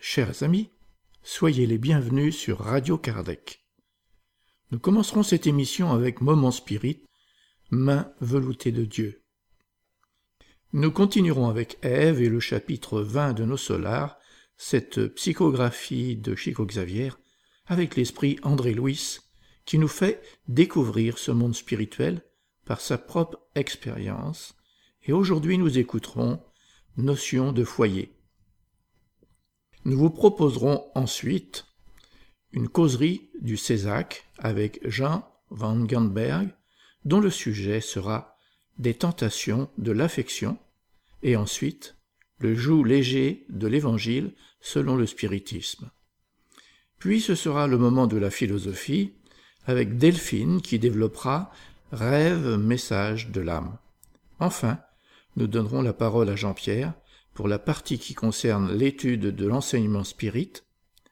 Chers amis, soyez les bienvenus sur Radio Kardec. Nous commencerons cette émission avec Moment Spirit, Main veloutée de Dieu. Nous continuerons avec Ève et le chapitre 20 de nos solars, cette psychographie de Chico Xavier, avec l'esprit André Louis, qui nous fait découvrir ce monde spirituel par sa propre expérience, et aujourd'hui nous écouterons Notion de foyer. Nous vous proposerons ensuite une causerie du Césac avec Jean van Ganberg, dont le sujet sera des tentations de l'affection, et ensuite le joug léger de l'Évangile selon le spiritisme. Puis ce sera le moment de la philosophie, avec Delphine qui développera Rêve, message de l'âme. Enfin, nous donnerons la parole à Jean-Pierre pour la partie qui concerne l'étude de l'enseignement spirit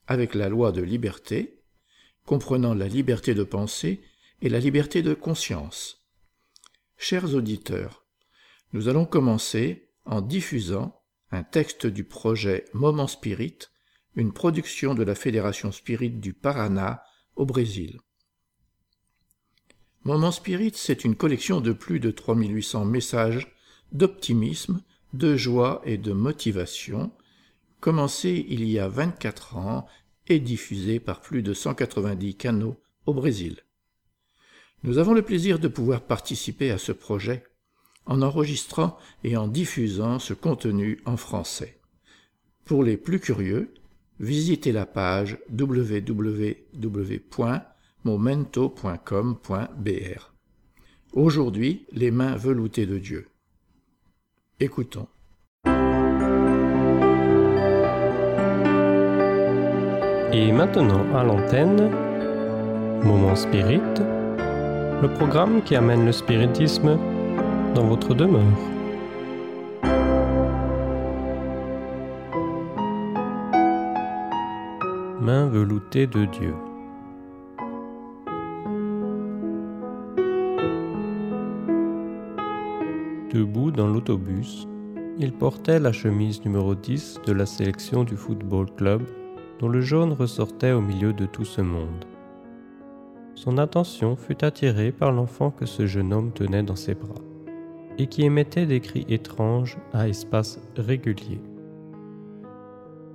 avec la loi de liberté, comprenant la liberté de penser et la liberté de conscience. Chers auditeurs, nous allons commencer en diffusant un texte du projet Moment Spirit, une production de la Fédération Spirit du Paraná au Brésil. Moment Spirit, c'est une collection de plus de 3800 messages d'optimisme, de joie et de motivation, commencé il y a 24 ans et diffusé par plus de 190 canaux au Brésil. Nous avons le plaisir de pouvoir participer à ce projet en enregistrant et en diffusant ce contenu en français. Pour les plus curieux, visitez la page www.momento.com.br. Aujourd'hui, les mains veloutées de Dieu. Écoutons. Et maintenant à l'antenne, Moment Spirit, le programme qui amène le spiritisme dans votre demeure. Main veloutée de Dieu. Dans l'autobus, il portait la chemise numéro 10 de la sélection du football club dont le jaune ressortait au milieu de tout ce monde. Son attention fut attirée par l'enfant que ce jeune homme tenait dans ses bras et qui émettait des cris étranges à espaces réguliers.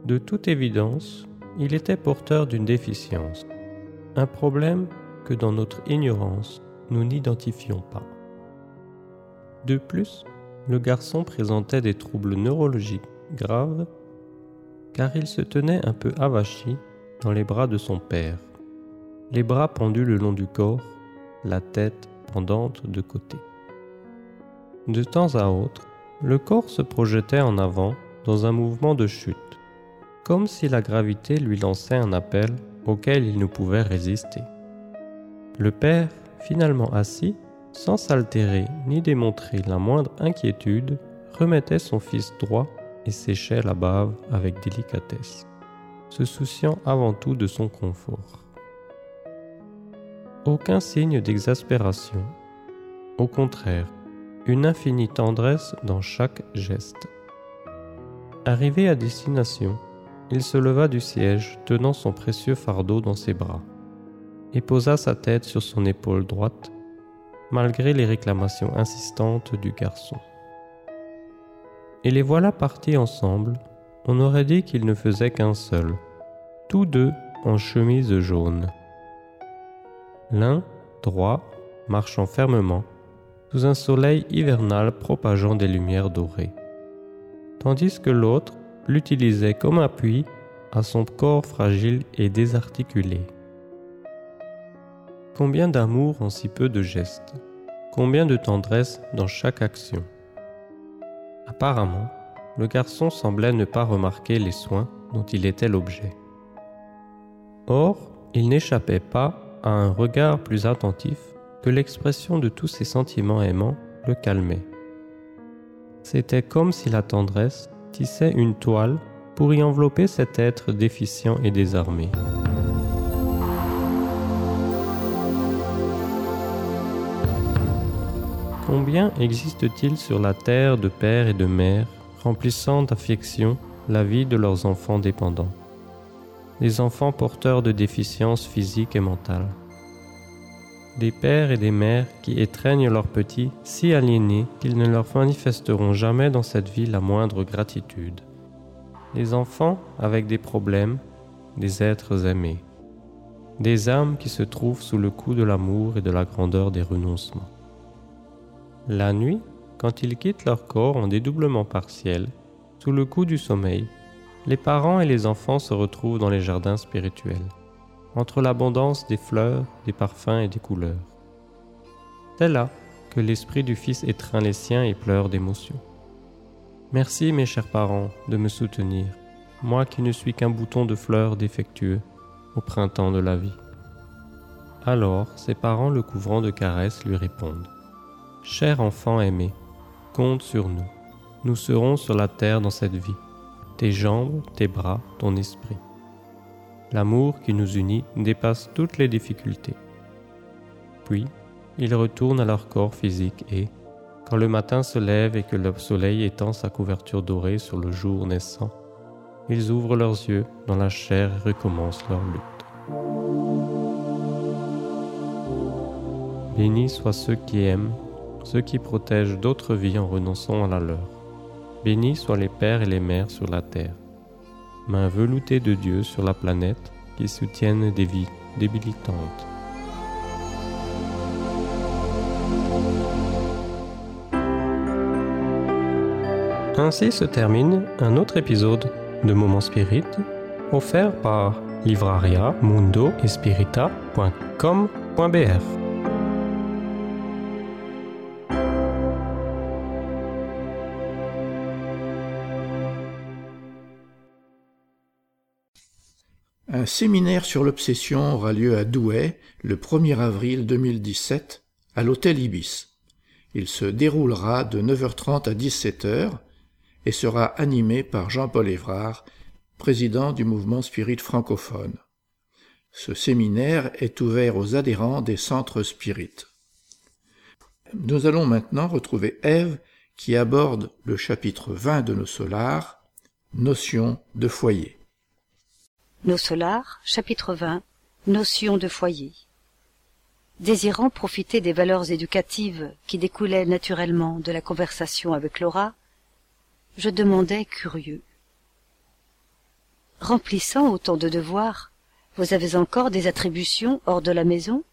De toute évidence, il était porteur d'une déficience, un problème que dans notre ignorance, nous n'identifions pas. De plus, le garçon présentait des troubles neurologiques graves car il se tenait un peu avachi dans les bras de son père, les bras pendus le long du corps, la tête pendante de côté. De temps à autre, le corps se projetait en avant dans un mouvement de chute, comme si la gravité lui lançait un appel auquel il ne pouvait résister. Le père, finalement assis, sans s'altérer ni démontrer la moindre inquiétude, remettait son fils droit et séchait la bave avec délicatesse, se souciant avant tout de son confort. Aucun signe d'exaspération, au contraire, une infinie tendresse dans chaque geste. Arrivé à destination, il se leva du siège tenant son précieux fardeau dans ses bras et posa sa tête sur son épaule droite malgré les réclamations insistantes du garçon. Et les voilà partis ensemble, on aurait dit qu'ils ne faisaient qu'un seul, tous deux en chemise jaune. L'un, droit, marchant fermement, sous un soleil hivernal propageant des lumières dorées, tandis que l'autre l'utilisait comme appui à son corps fragile et désarticulé. Combien d'amour en si peu de gestes? Combien de tendresse dans chaque action? Apparemment, le garçon semblait ne pas remarquer les soins dont il était l'objet. Or, il n'échappait pas à un regard plus attentif que l'expression de tous ses sentiments aimants le calmait. C'était comme si la tendresse tissait une toile pour y envelopper cet être déficient et désarmé. Combien existe-t-il sur la terre de pères et de mères remplissant d'affection la vie de leurs enfants dépendants, des enfants porteurs de déficiences physiques et mentales, des pères et des mères qui étreignent leurs petits si aliénés qu'ils ne leur manifesteront jamais dans cette vie la moindre gratitude, des enfants avec des problèmes, des êtres aimés, des âmes qui se trouvent sous le coup de l'amour et de la grandeur des renoncements. La nuit, quand ils quittent leur corps en dédoublement partiel, sous le coup du sommeil, les parents et les enfants se retrouvent dans les jardins spirituels, entre l'abondance des fleurs, des parfums et des couleurs. C'est là que l'esprit du Fils étreint les siens et pleure d'émotion. Merci mes chers parents de me soutenir, moi qui ne suis qu'un bouton de fleurs défectueux au printemps de la vie. Alors ses parents le couvrant de caresses lui répondent Cher enfant aimé, compte sur nous. Nous serons sur la terre dans cette vie, tes jambes, tes bras, ton esprit. L'amour qui nous unit dépasse toutes les difficultés. Puis, ils retournent à leur corps physique et, quand le matin se lève et que le soleil étend sa couverture dorée sur le jour naissant, ils ouvrent leurs yeux dans la chair et recommencent leur lutte. Bénis soient ceux qui aiment ceux qui protègent d'autres vies en renonçant à la leur. Bénis soient les pères et les mères sur la terre, mains veloutées de Dieu sur la planète qui soutiennent des vies débilitantes. Ainsi se termine un autre épisode de Moment Spirit offert par livraria mundo Un séminaire sur l'obsession aura lieu à Douai le 1er avril 2017 à l'hôtel Ibis. Il se déroulera de 9h30 à 17h et sera animé par Jean-Paul Évrard, président du mouvement Spirit francophone. Ce séminaire est ouvert aux adhérents des centres Spirit. Nous allons maintenant retrouver Ève qui aborde le chapitre 20 de nos solars, notion de foyer. Nos solars, chapitre 20, notion de foyer. Désirant profiter des valeurs éducatives qui découlaient naturellement de la conversation avec Laura, je demandais curieux. Remplissant autant de devoirs, vous avez encore des attributions hors de la maison?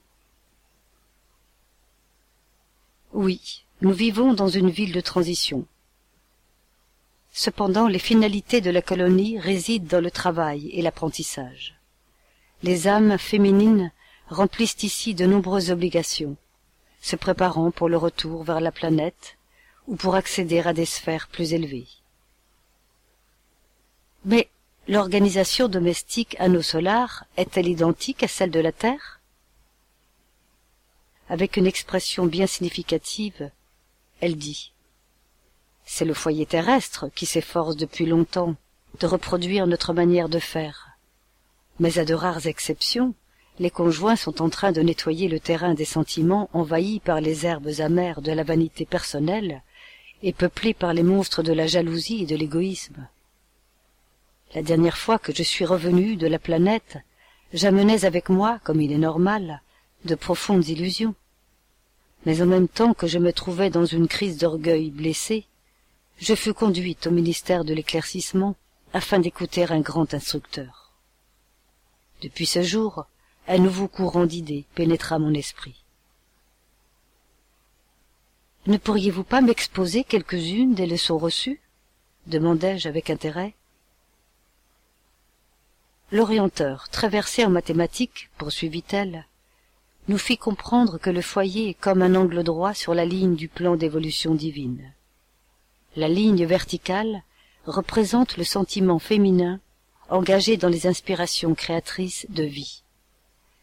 Oui, nous vivons dans une ville de transition. Cependant, les finalités de la colonie résident dans le travail et l'apprentissage. Les âmes féminines remplissent ici de nombreuses obligations, se préparant pour le retour vers la planète ou pour accéder à des sphères plus élevées. Mais l'organisation domestique solars est-elle identique à celle de la Terre? Avec une expression bien significative, elle dit c'est le foyer terrestre qui s'efforce depuis longtemps de reproduire notre manière de faire. Mais à de rares exceptions, les conjoints sont en train de nettoyer le terrain des sentiments envahis par les herbes amères de la vanité personnelle et peuplés par les monstres de la jalousie et de l'égoïsme. La dernière fois que je suis revenu de la planète, j'amenais avec moi, comme il est normal, de profondes illusions. Mais en même temps que je me trouvais dans une crise d'orgueil blessé, je fus conduite au ministère de l'éclaircissement afin d'écouter un grand instructeur. Depuis ce jour, un nouveau courant d'idées pénétra mon esprit. Ne pourriez-vous pas m'exposer quelques-unes des leçons reçues? demandai-je avec intérêt. L'orienteur, très versé en mathématiques, poursuivit-elle, nous fit comprendre que le foyer est comme un angle droit sur la ligne du plan d'évolution divine. La ligne verticale représente le sentiment féminin engagé dans les inspirations créatrices de vie.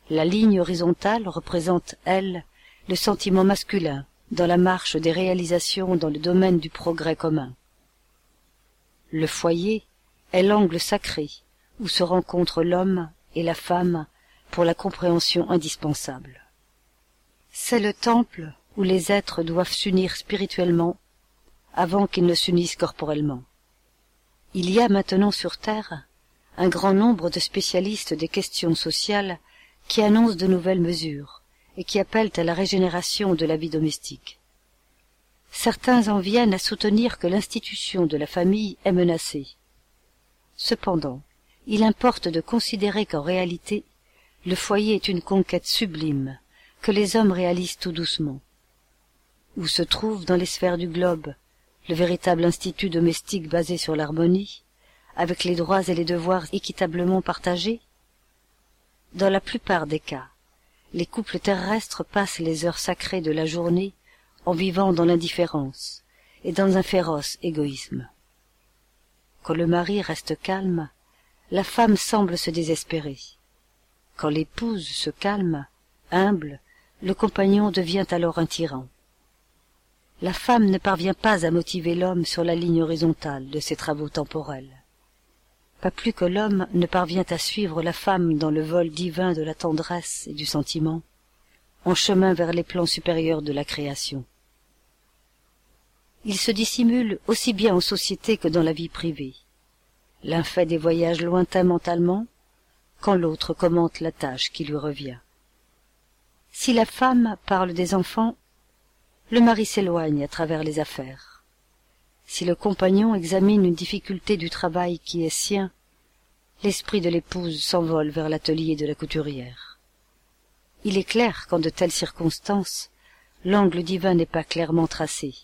La ligne horizontale représente, elle, le sentiment masculin dans la marche des réalisations dans le domaine du progrès commun. Le foyer est l'angle sacré où se rencontrent l'homme et la femme pour la compréhension indispensable. C'est le temple où les êtres doivent s'unir spirituellement avant qu'ils ne s'unissent corporellement. Il y a maintenant sur Terre un grand nombre de spécialistes des questions sociales qui annoncent de nouvelles mesures et qui appellent à la régénération de la vie domestique. Certains en viennent à soutenir que l'institution de la famille est menacée. Cependant, il importe de considérer qu'en réalité, le foyer est une conquête sublime, que les hommes réalisent tout doucement. Où se trouve dans les sphères du globe le véritable institut domestique basé sur l'harmonie, avec les droits et les devoirs équitablement partagés Dans la plupart des cas, les couples terrestres passent les heures sacrées de la journée en vivant dans l'indifférence et dans un féroce égoïsme. Quand le mari reste calme, la femme semble se désespérer. Quand l'épouse se calme, humble, le compagnon devient alors un tyran. La femme ne parvient pas à motiver l'homme sur la ligne horizontale de ses travaux temporels. Pas plus que l'homme ne parvient à suivre la femme dans le vol divin de la tendresse et du sentiment, en chemin vers les plans supérieurs de la création. Il se dissimule aussi bien en société que dans la vie privée. L'un fait des voyages lointains mentalement, quand l'autre commente la tâche qui lui revient. Si la femme parle des enfants, le mari s'éloigne à travers les affaires. Si le compagnon examine une difficulté du travail qui est sien, l'esprit de l'épouse s'envole vers l'atelier de la couturière. Il est clair qu'en de telles circonstances, l'angle divin n'est pas clairement tracé.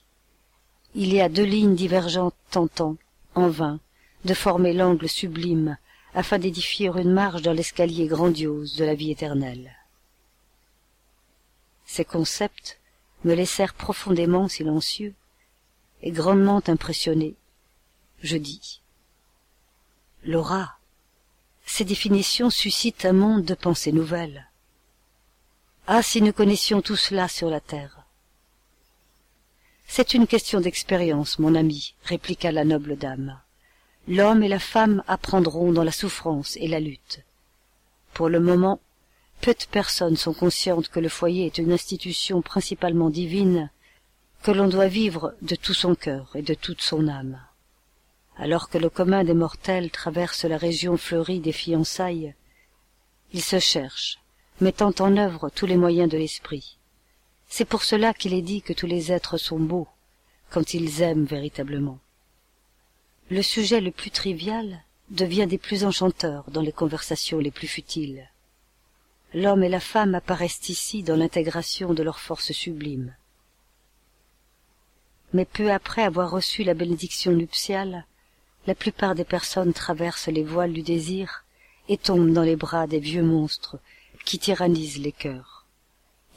Il y a deux lignes divergentes tentant, en vain, de former l'angle sublime afin d'édifier une marche dans l'escalier grandiose de la vie éternelle. Ces concepts me laissèrent profondément silencieux et grandement impressionné. Je dis Laura, ces définitions suscitent un monde de pensées nouvelles. Ah, si nous connaissions tout cela sur la terre. C'est une question d'expérience, mon ami, répliqua la noble dame. L'homme et la femme apprendront dans la souffrance et la lutte. Pour le moment, peu de personnes sont conscientes que le foyer est une institution principalement divine, que l'on doit vivre de tout son cœur et de toute son âme. Alors que le commun des mortels traverse la région fleurie des fiançailles, il se cherche, mettant en œuvre tous les moyens de l'esprit. C'est pour cela qu'il est dit que tous les êtres sont beaux, quand ils aiment véritablement. Le sujet le plus trivial devient des plus enchanteurs dans les conversations les plus futiles. L'homme et la femme apparaissent ici dans l'intégration de leurs forces sublimes. Mais peu après avoir reçu la bénédiction nuptiale, la plupart des personnes traversent les voiles du désir et tombent dans les bras des vieux monstres qui tyrannisent les cœurs.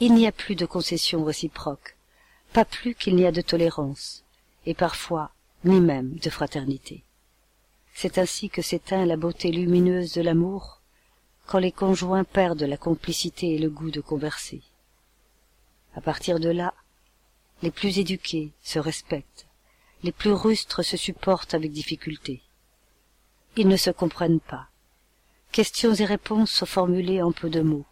Il n'y a plus de concessions réciproques, pas plus qu'il n'y a de tolérance, et parfois ni même de fraternité. C'est ainsi que s'éteint la beauté lumineuse de l'amour quand les conjoints perdent la complicité et le goût de converser. À partir de là, les plus éduqués se respectent, les plus rustres se supportent avec difficulté. Ils ne se comprennent pas. Questions et réponses sont formulées en peu de mots.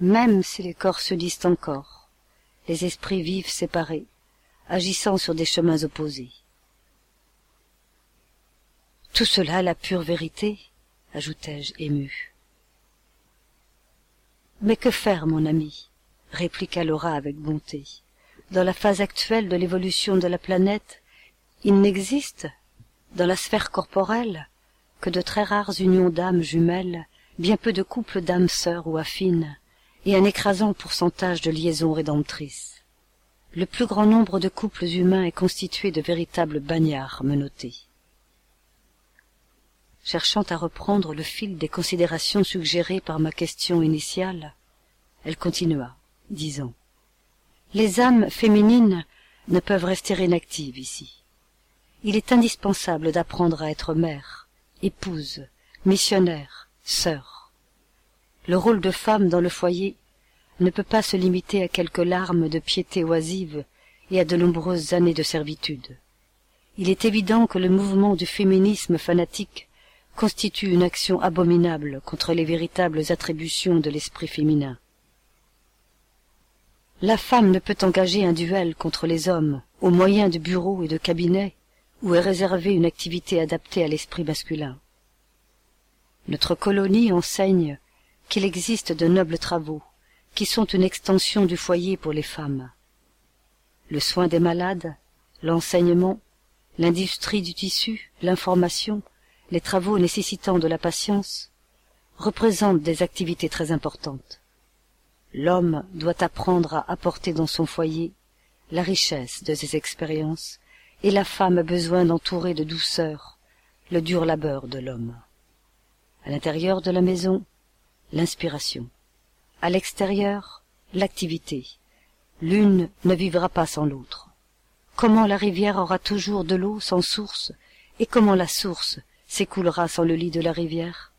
Même si les corps se disent encore, les esprits vivent séparés, agissant sur des chemins opposés. Tout cela la pure vérité, ajoutai-je ému. Mais que faire, mon ami? répliqua Laura avec bonté. Dans la phase actuelle de l'évolution de la planète, il n'existe, dans la sphère corporelle, que de très rares unions d'âmes jumelles, bien peu de couples d'âmes sœurs ou affines, et un écrasant pourcentage de liaisons rédemptrices. Le plus grand nombre de couples humains est constitué de véritables bagnards menottés. Cherchant à reprendre le fil des considérations suggérées par ma question initiale, elle continua, disant Les âmes féminines ne peuvent rester inactives ici. Il est indispensable d'apprendre à être mère, épouse, missionnaire, sœur. Le rôle de femme dans le foyer ne peut pas se limiter à quelques larmes de piété oisive et à de nombreuses années de servitude. Il est évident que le mouvement du féminisme fanatique constitue une action abominable contre les véritables attributions de l'esprit féminin. La femme ne peut engager un duel contre les hommes au moyen de bureaux et de cabinets où est réservée une activité adaptée à l'esprit masculin. Notre colonie enseigne qu'il existe de nobles travaux qui sont une extension du foyer pour les femmes. Le soin des malades, l'enseignement, l'industrie du tissu, l'information, les travaux nécessitant de la patience, représentent des activités très importantes. L'homme doit apprendre à apporter dans son foyer la richesse de ses expériences, et la femme a besoin d'entourer de douceur le dur labeur de l'homme. À l'intérieur de la maison, l'inspiration. À l'extérieur, l'activité. L'une ne vivra pas sans l'autre. Comment la rivière aura toujours de l'eau sans source, et comment la source s'écoulera sans le lit de la rivière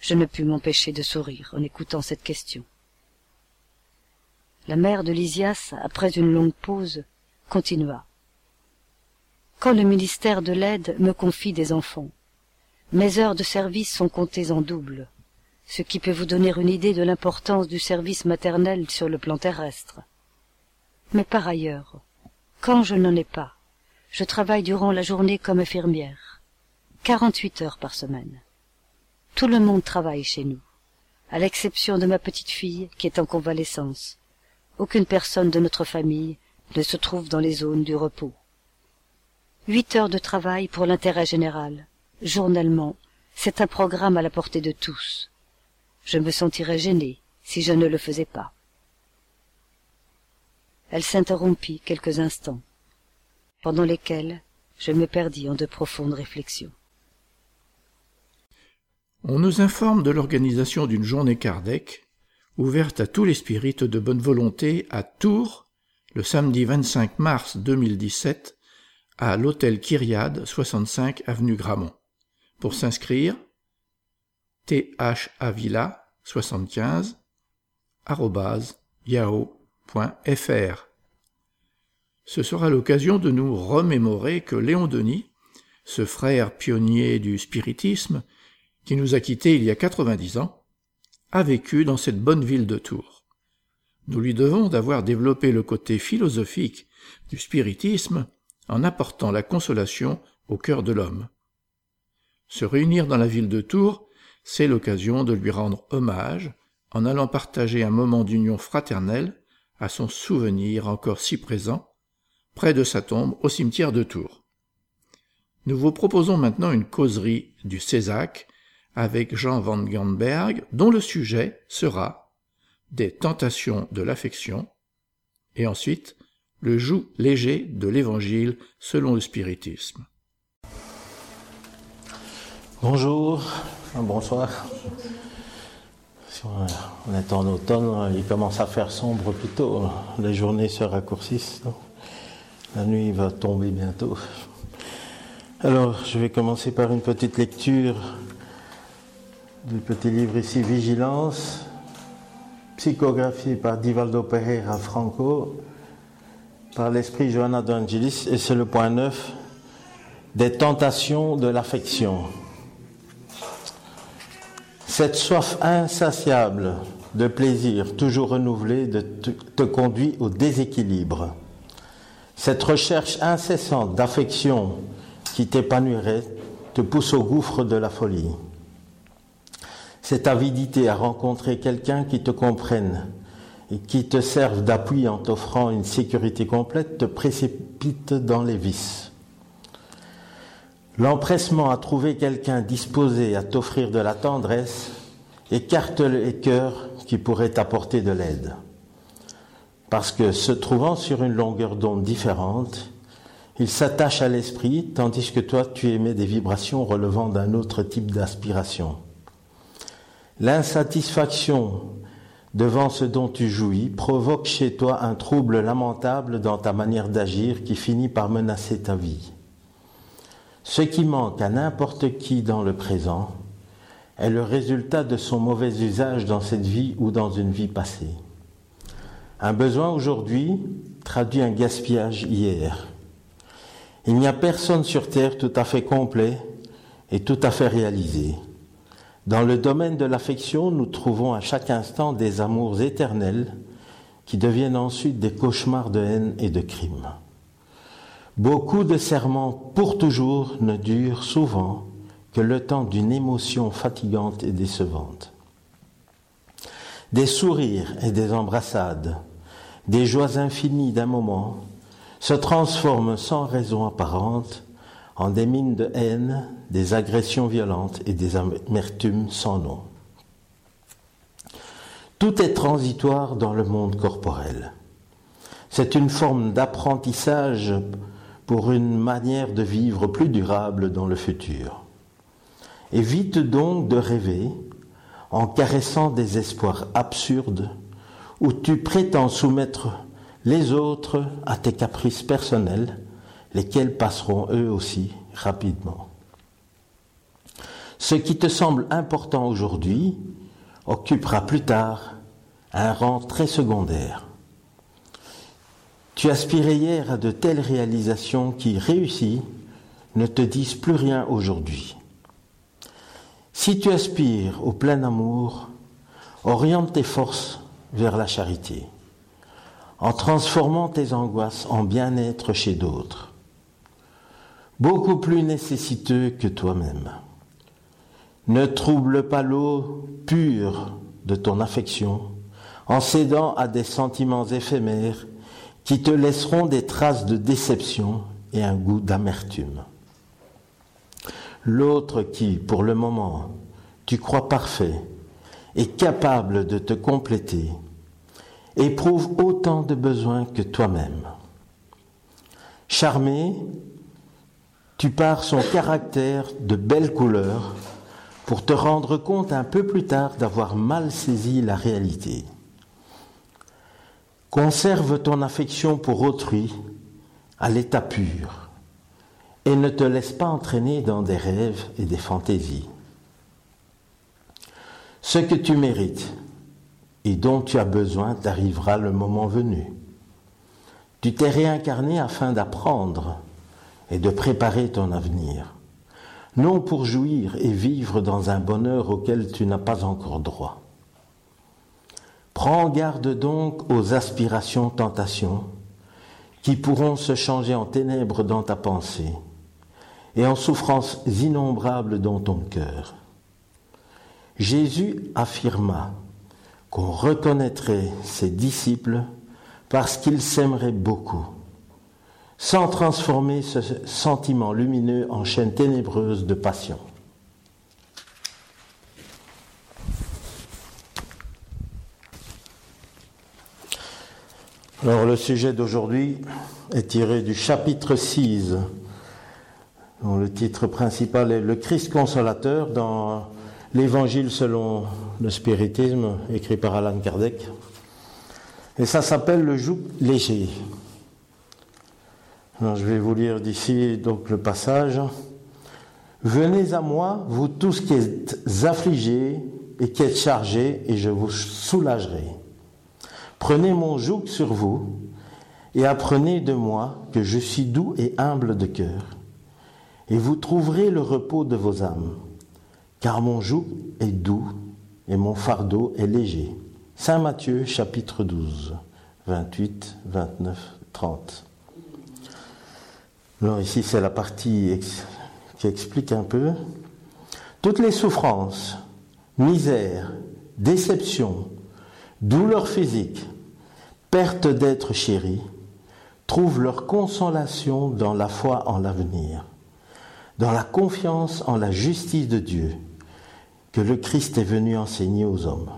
Je ne pus m'empêcher de sourire en écoutant cette question. La mère de Lysias, après une longue pause, continua. Quand le ministère de l'aide me confie des enfants, mes heures de service sont comptées en double, ce qui peut vous donner une idée de l'importance du service maternel sur le plan terrestre. Mais par ailleurs, quand je n'en ai pas, je travaille durant la journée comme infirmière, quarante-huit heures par semaine. Tout le monde travaille chez nous, à l'exception de ma petite fille qui est en convalescence aucune personne de notre famille ne se trouve dans les zones du repos. Huit heures de travail pour l'intérêt général, journellement, c'est un programme à la portée de tous. Je me sentirais gêné si je ne le faisais pas. Elle s'interrompit quelques instants, pendant lesquels je me perdis en de profondes réflexions. On nous informe de l'organisation d'une journée Kardec ouverte à tous les spirites de bonne volonté à Tours le samedi 25 mars 2017 à l'hôtel Kyriade 65 avenue Gramont. Pour s'inscrire, thavilla 75 yahoo.fr. Ce sera l'occasion de nous remémorer que Léon Denis, ce frère pionnier du spiritisme, qui nous a quittés il y a 90 ans, a vécu dans cette bonne ville de Tours. Nous lui devons d'avoir développé le côté philosophique du spiritisme en apportant la consolation au cœur de l'homme. Se réunir dans la ville de Tours, c'est l'occasion de lui rendre hommage en allant partager un moment d'union fraternelle à son souvenir encore si présent, près de sa tombe au cimetière de Tours. Nous vous proposons maintenant une causerie du Césac avec Jean van Gamberg, dont le sujet sera des tentations de l'affection, et ensuite le joug léger de l'Évangile selon le spiritisme. Bonjour, bonsoir. On est en automne, il commence à faire sombre plus tôt. Les journées se raccourcissent. La nuit va tomber bientôt. Alors, je vais commencer par une petite lecture du petit livre ici, Vigilance, psychographie par Divaldo Pereira Franco, par l'esprit Johanna d'Angelis, et c'est le point 9, des tentations de l'affection. Cette soif insatiable de plaisir toujours renouvelé te conduit au déséquilibre. Cette recherche incessante d'affection qui t'épanouirait te pousse au gouffre de la folie. Cette avidité à rencontrer quelqu'un qui te comprenne et qui te serve d'appui en t'offrant une sécurité complète te précipite dans les vices. L'empressement à trouver quelqu'un disposé à t'offrir de la tendresse écarte les cœurs qui pourraient t'apporter de l'aide. Parce que se trouvant sur une longueur d'onde différente, il s'attache à l'esprit, tandis que toi tu émets des vibrations relevant d'un autre type d'aspiration. L'insatisfaction devant ce dont tu jouis provoque chez toi un trouble lamentable dans ta manière d'agir qui finit par menacer ta vie. Ce qui manque à n'importe qui dans le présent est le résultat de son mauvais usage dans cette vie ou dans une vie passée. Un besoin aujourd'hui traduit un gaspillage hier. Il n'y a personne sur Terre tout à fait complet et tout à fait réalisé. Dans le domaine de l'affection, nous trouvons à chaque instant des amours éternels qui deviennent ensuite des cauchemars de haine et de crime. Beaucoup de serments pour toujours ne durent souvent que le temps d'une émotion fatigante et décevante. Des sourires et des embrassades, des joies infinies d'un moment, se transforment sans raison apparente en des mines de haine, des agressions violentes et des amertumes sans nom. Tout est transitoire dans le monde corporel. C'est une forme d'apprentissage pour une manière de vivre plus durable dans le futur. Évite donc de rêver en caressant des espoirs absurdes où tu prétends soumettre les autres à tes caprices personnels, lesquels passeront eux aussi rapidement. Ce qui te semble important aujourd'hui occupera plus tard un rang très secondaire. Tu aspirais hier à de telles réalisations qui, réussies, ne te disent plus rien aujourd'hui. Si tu aspires au plein amour, oriente tes forces vers la charité, en transformant tes angoisses en bien-être chez d'autres, beaucoup plus nécessiteux que toi-même. Ne trouble pas l'eau pure de ton affection en cédant à des sentiments éphémères qui te laisseront des traces de déception et un goût d'amertume. L'autre qui, pour le moment, tu crois parfait, est capable de te compléter, éprouve autant de besoins que toi-même. Charmé, tu pars son caractère de belle couleur pour te rendre compte un peu plus tard d'avoir mal saisi la réalité. Conserve ton affection pour autrui à l'état pur et ne te laisse pas entraîner dans des rêves et des fantaisies. Ce que tu mérites et dont tu as besoin t'arrivera le moment venu. Tu t'es réincarné afin d'apprendre et de préparer ton avenir, non pour jouir et vivre dans un bonheur auquel tu n'as pas encore droit. Prends garde donc aux aspirations, tentations, qui pourront se changer en ténèbres dans ta pensée et en souffrances innombrables dans ton cœur. Jésus affirma qu'on reconnaîtrait ses disciples parce qu'ils s'aimeraient beaucoup sans transformer ce sentiment lumineux en chaîne ténébreuse de passion. Alors le sujet d'aujourd'hui est tiré du chapitre 6, dont le titre principal est Le Christ consolateur dans l'Évangile selon le spiritisme, écrit par Alan Kardec. Et ça s'appelle le joug léger je vais vous lire d'ici donc le passage. Venez à moi, vous tous qui êtes affligés et qui êtes chargés, et je vous soulagerai. Prenez mon joug sur vous et apprenez de moi que je suis doux et humble de cœur, et vous trouverez le repos de vos âmes, car mon joug est doux et mon fardeau est léger. Saint Matthieu chapitre 12, 28, 29, 30. Alors ici, c'est la partie qui explique un peu. Toutes les souffrances, misère, déception, douleur physique, perte d'être chéri, trouvent leur consolation dans la foi en l'avenir, dans la confiance en la justice de Dieu que le Christ est venu enseigner aux hommes.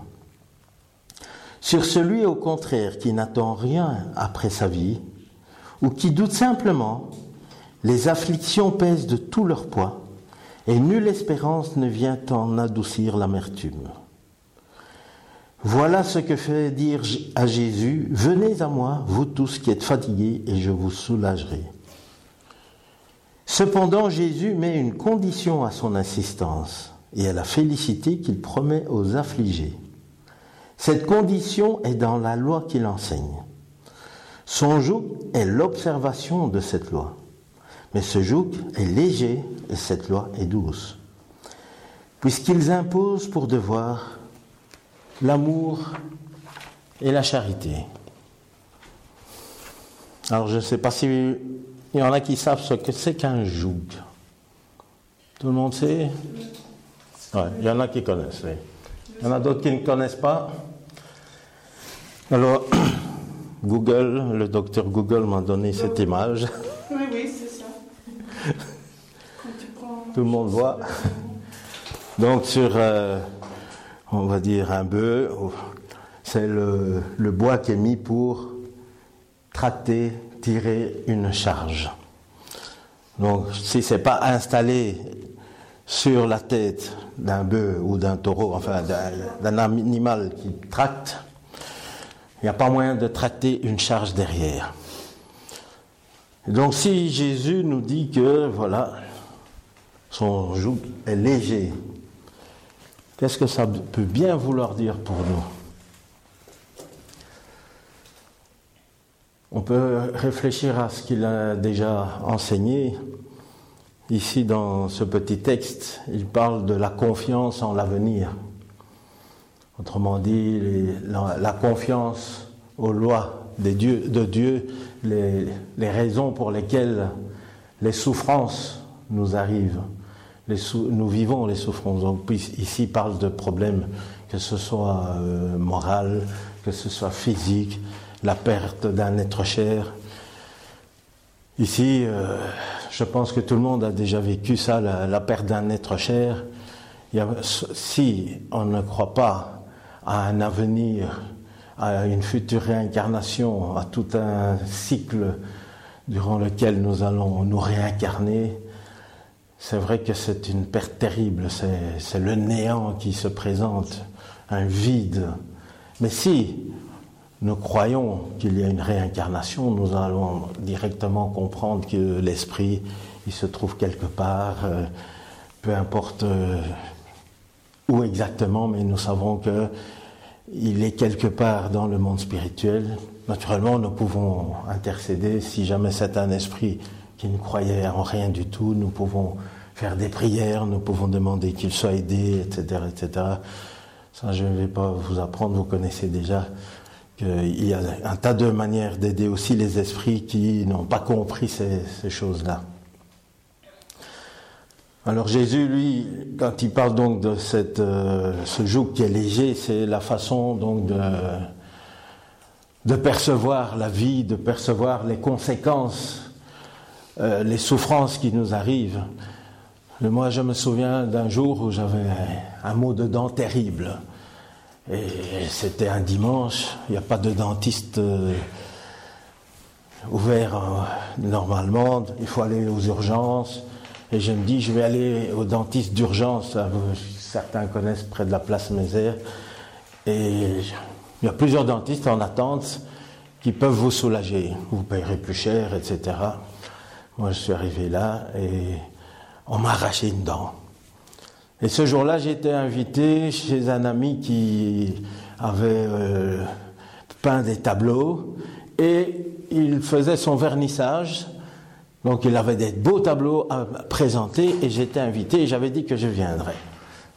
Sur celui au contraire qui n'attend rien après sa vie, ou qui doute simplement les afflictions pèsent de tout leur poids, et nulle espérance ne vient en adoucir l'amertume. Voilà ce que fait dire à Jésus, Venez à moi, vous tous qui êtes fatigués, et je vous soulagerai. Cependant, Jésus met une condition à son insistance et à la félicité qu'il promet aux affligés. Cette condition est dans la loi qu'il enseigne. Son joug est l'observation de cette loi. Mais ce joug est léger et cette loi est douce, puisqu'ils imposent pour devoir l'amour et la charité. Alors je ne sais pas si il y en a qui savent ce que c'est qu'un joug. Tout le monde sait? Ouais, Il y en a qui connaissent. Il y en a d'autres qui ne connaissent pas. Alors, Google, le docteur Google m'a donné cette image. Oui, oui, c'est ça. Tout le monde voit. Donc sur, euh, on va dire, un bœuf, c'est le, bois qui est mis pour tracter, tirer une charge. Donc si ce n'est pas installé sur la tête d'un bœuf ou d'un taureau, enfin d'un animal qui tracte, il n'y a pas moyen de tracter une charge derrière. Donc si Jésus nous dit que voilà, son joug est léger, qu'est-ce que ça peut bien vouloir dire pour nous? On peut réfléchir à ce qu'il a déjà enseigné. Ici, dans ce petit texte, il parle de la confiance en l'avenir. Autrement dit, la, confiance aux lois de Dieu, les, raisons pour lesquelles les souffrances nous arrivent. Nous vivons les souffrances. Donc, ici, il parle de problèmes, que ce soit euh, moral, que ce soit physique, la perte d'un être cher. Ici, euh, je pense que tout le monde a déjà vécu ça, la, perte d'un être cher. si on ne croit pas à un avenir, à une future réincarnation, à tout un cycle durant lequel nous allons nous réincarner, c'est vrai que c'est une perte terrible, c'est le néant qui se présente, un vide. Mais si nous croyons qu'il y a une réincarnation, nous allons directement comprendre que l'esprit, il se trouve quelque part, euh, peu importe euh, où exactement, mais nous savons que il est quelque part dans le monde spirituel. Naturellement, nous pouvons intercéder si jamais c'est un esprit qui ne croyait en rien du tout. Nous pouvons faire des prières, nous pouvons demander qu'il soit aidé, etc., etc. Ça, je ne vais pas vous apprendre, vous connaissez déjà il y a un tas de manières d'aider aussi les esprits qui n'ont pas compris ces, choses-là. Alors Jésus, lui, quand il parle donc de cette, euh, ce joug qui est léger, c'est la façon donc de, de percevoir la vie, de percevoir les conséquences, euh, les souffrances qui nous arrivent. Moi, je me souviens d'un jour où j'avais un mot de dent terrible. Et c'était un dimanche, il n'y a pas de dentiste euh, ouvert euh, normalement, il faut aller aux urgences. Et je me dis, je vais aller au dentiste d'urgence, certains connaissent près de la place Mézère. Et il y a plusieurs dentistes en attente qui peuvent vous soulager. Vous payerez plus cher, etc. Moi, je suis arrivé là et on m'a arraché une dent. Et ce jour-là, j'étais invité chez un ami qui avait euh, peint des tableaux et il faisait son vernissage. Donc il avait des beaux tableaux à présenter et j'étais invité et j'avais dit que je viendrais.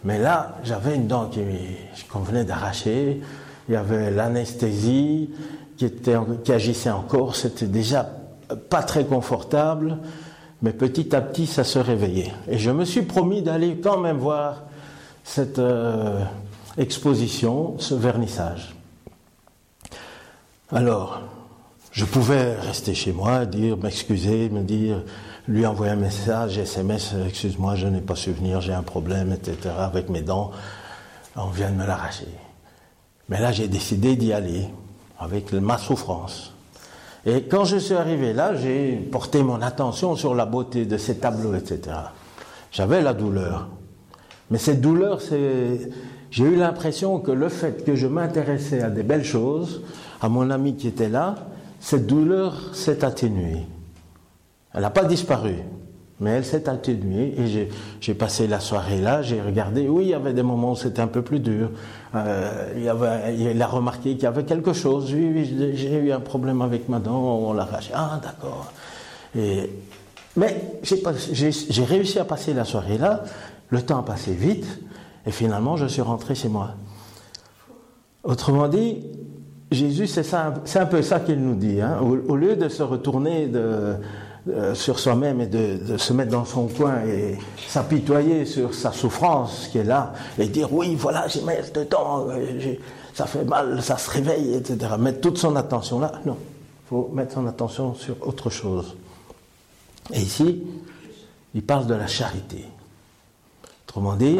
Mais là, j'avais une dent qu'on venait d'arracher, il y avait l'anesthésie qui, qui agissait encore, c'était déjà pas très confortable. Mais petit à petit, ça se réveillait. Et je me suis promis d'aller quand même voir cette euh, exposition, ce vernissage. Alors, je pouvais rester chez moi, dire, m'excuser, me dire, lui envoyer un message, SMS, excuse-moi, je n'ai pas su venir, j'ai un problème, etc., avec mes dents, on vient de me l'arracher. Mais là, j'ai décidé d'y aller, avec ma souffrance. Et quand je suis arrivé là, j'ai porté mon attention sur la beauté de ces tableaux, etc. J'avais la douleur. Mais cette douleur, c'est. J'ai eu l'impression que le fait que je m'intéressais à des belles choses, à mon ami qui était là, cette douleur s'est atténuée. Elle n'a pas disparu mais elle s'est atténuée et j'ai passé la soirée là, j'ai regardé, oui, il y avait des moments où c'était un peu plus dur. Euh, il, a remarqué qu'il y avait quelque chose, oui, oui j'ai eu un problème avec ma dent, on l'a arraché. Ah, d'accord. mais j'ai réussi à passer la soirée là, le temps a passé vite, et finalement je suis rentré chez moi. Autrement dit, Jésus, c'est un peu ça qu'il nous dit. Hein. Au, au, lieu de se retourner de, euh, sur soi-même et de, se mettre dans son coin et s'apitoyer sur sa souffrance qui est là et dire oui, voilà, j'ai mal dedans, euh, ça fait mal, ça se réveille, etc. Mettre toute son attention là, non. Il faut mettre son attention sur autre chose. Et ici, il parle de la charité. Autrement dit,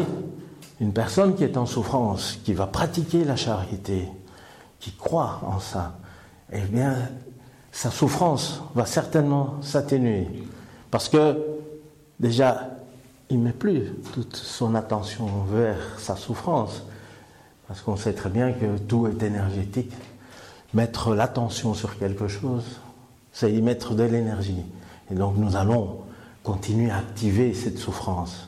une personne qui est en souffrance, qui va pratiquer la charité, qui croit en ça, eh bien, sa souffrance va certainement s'atténuer. Parce que, déjà, il met plus toute son attention vers sa souffrance. Parce qu'on sait très bien que tout est énergétique. Mettre l'attention sur quelque chose, c'est y mettre de l'énergie. Et donc nous allons continuer à activer cette souffrance.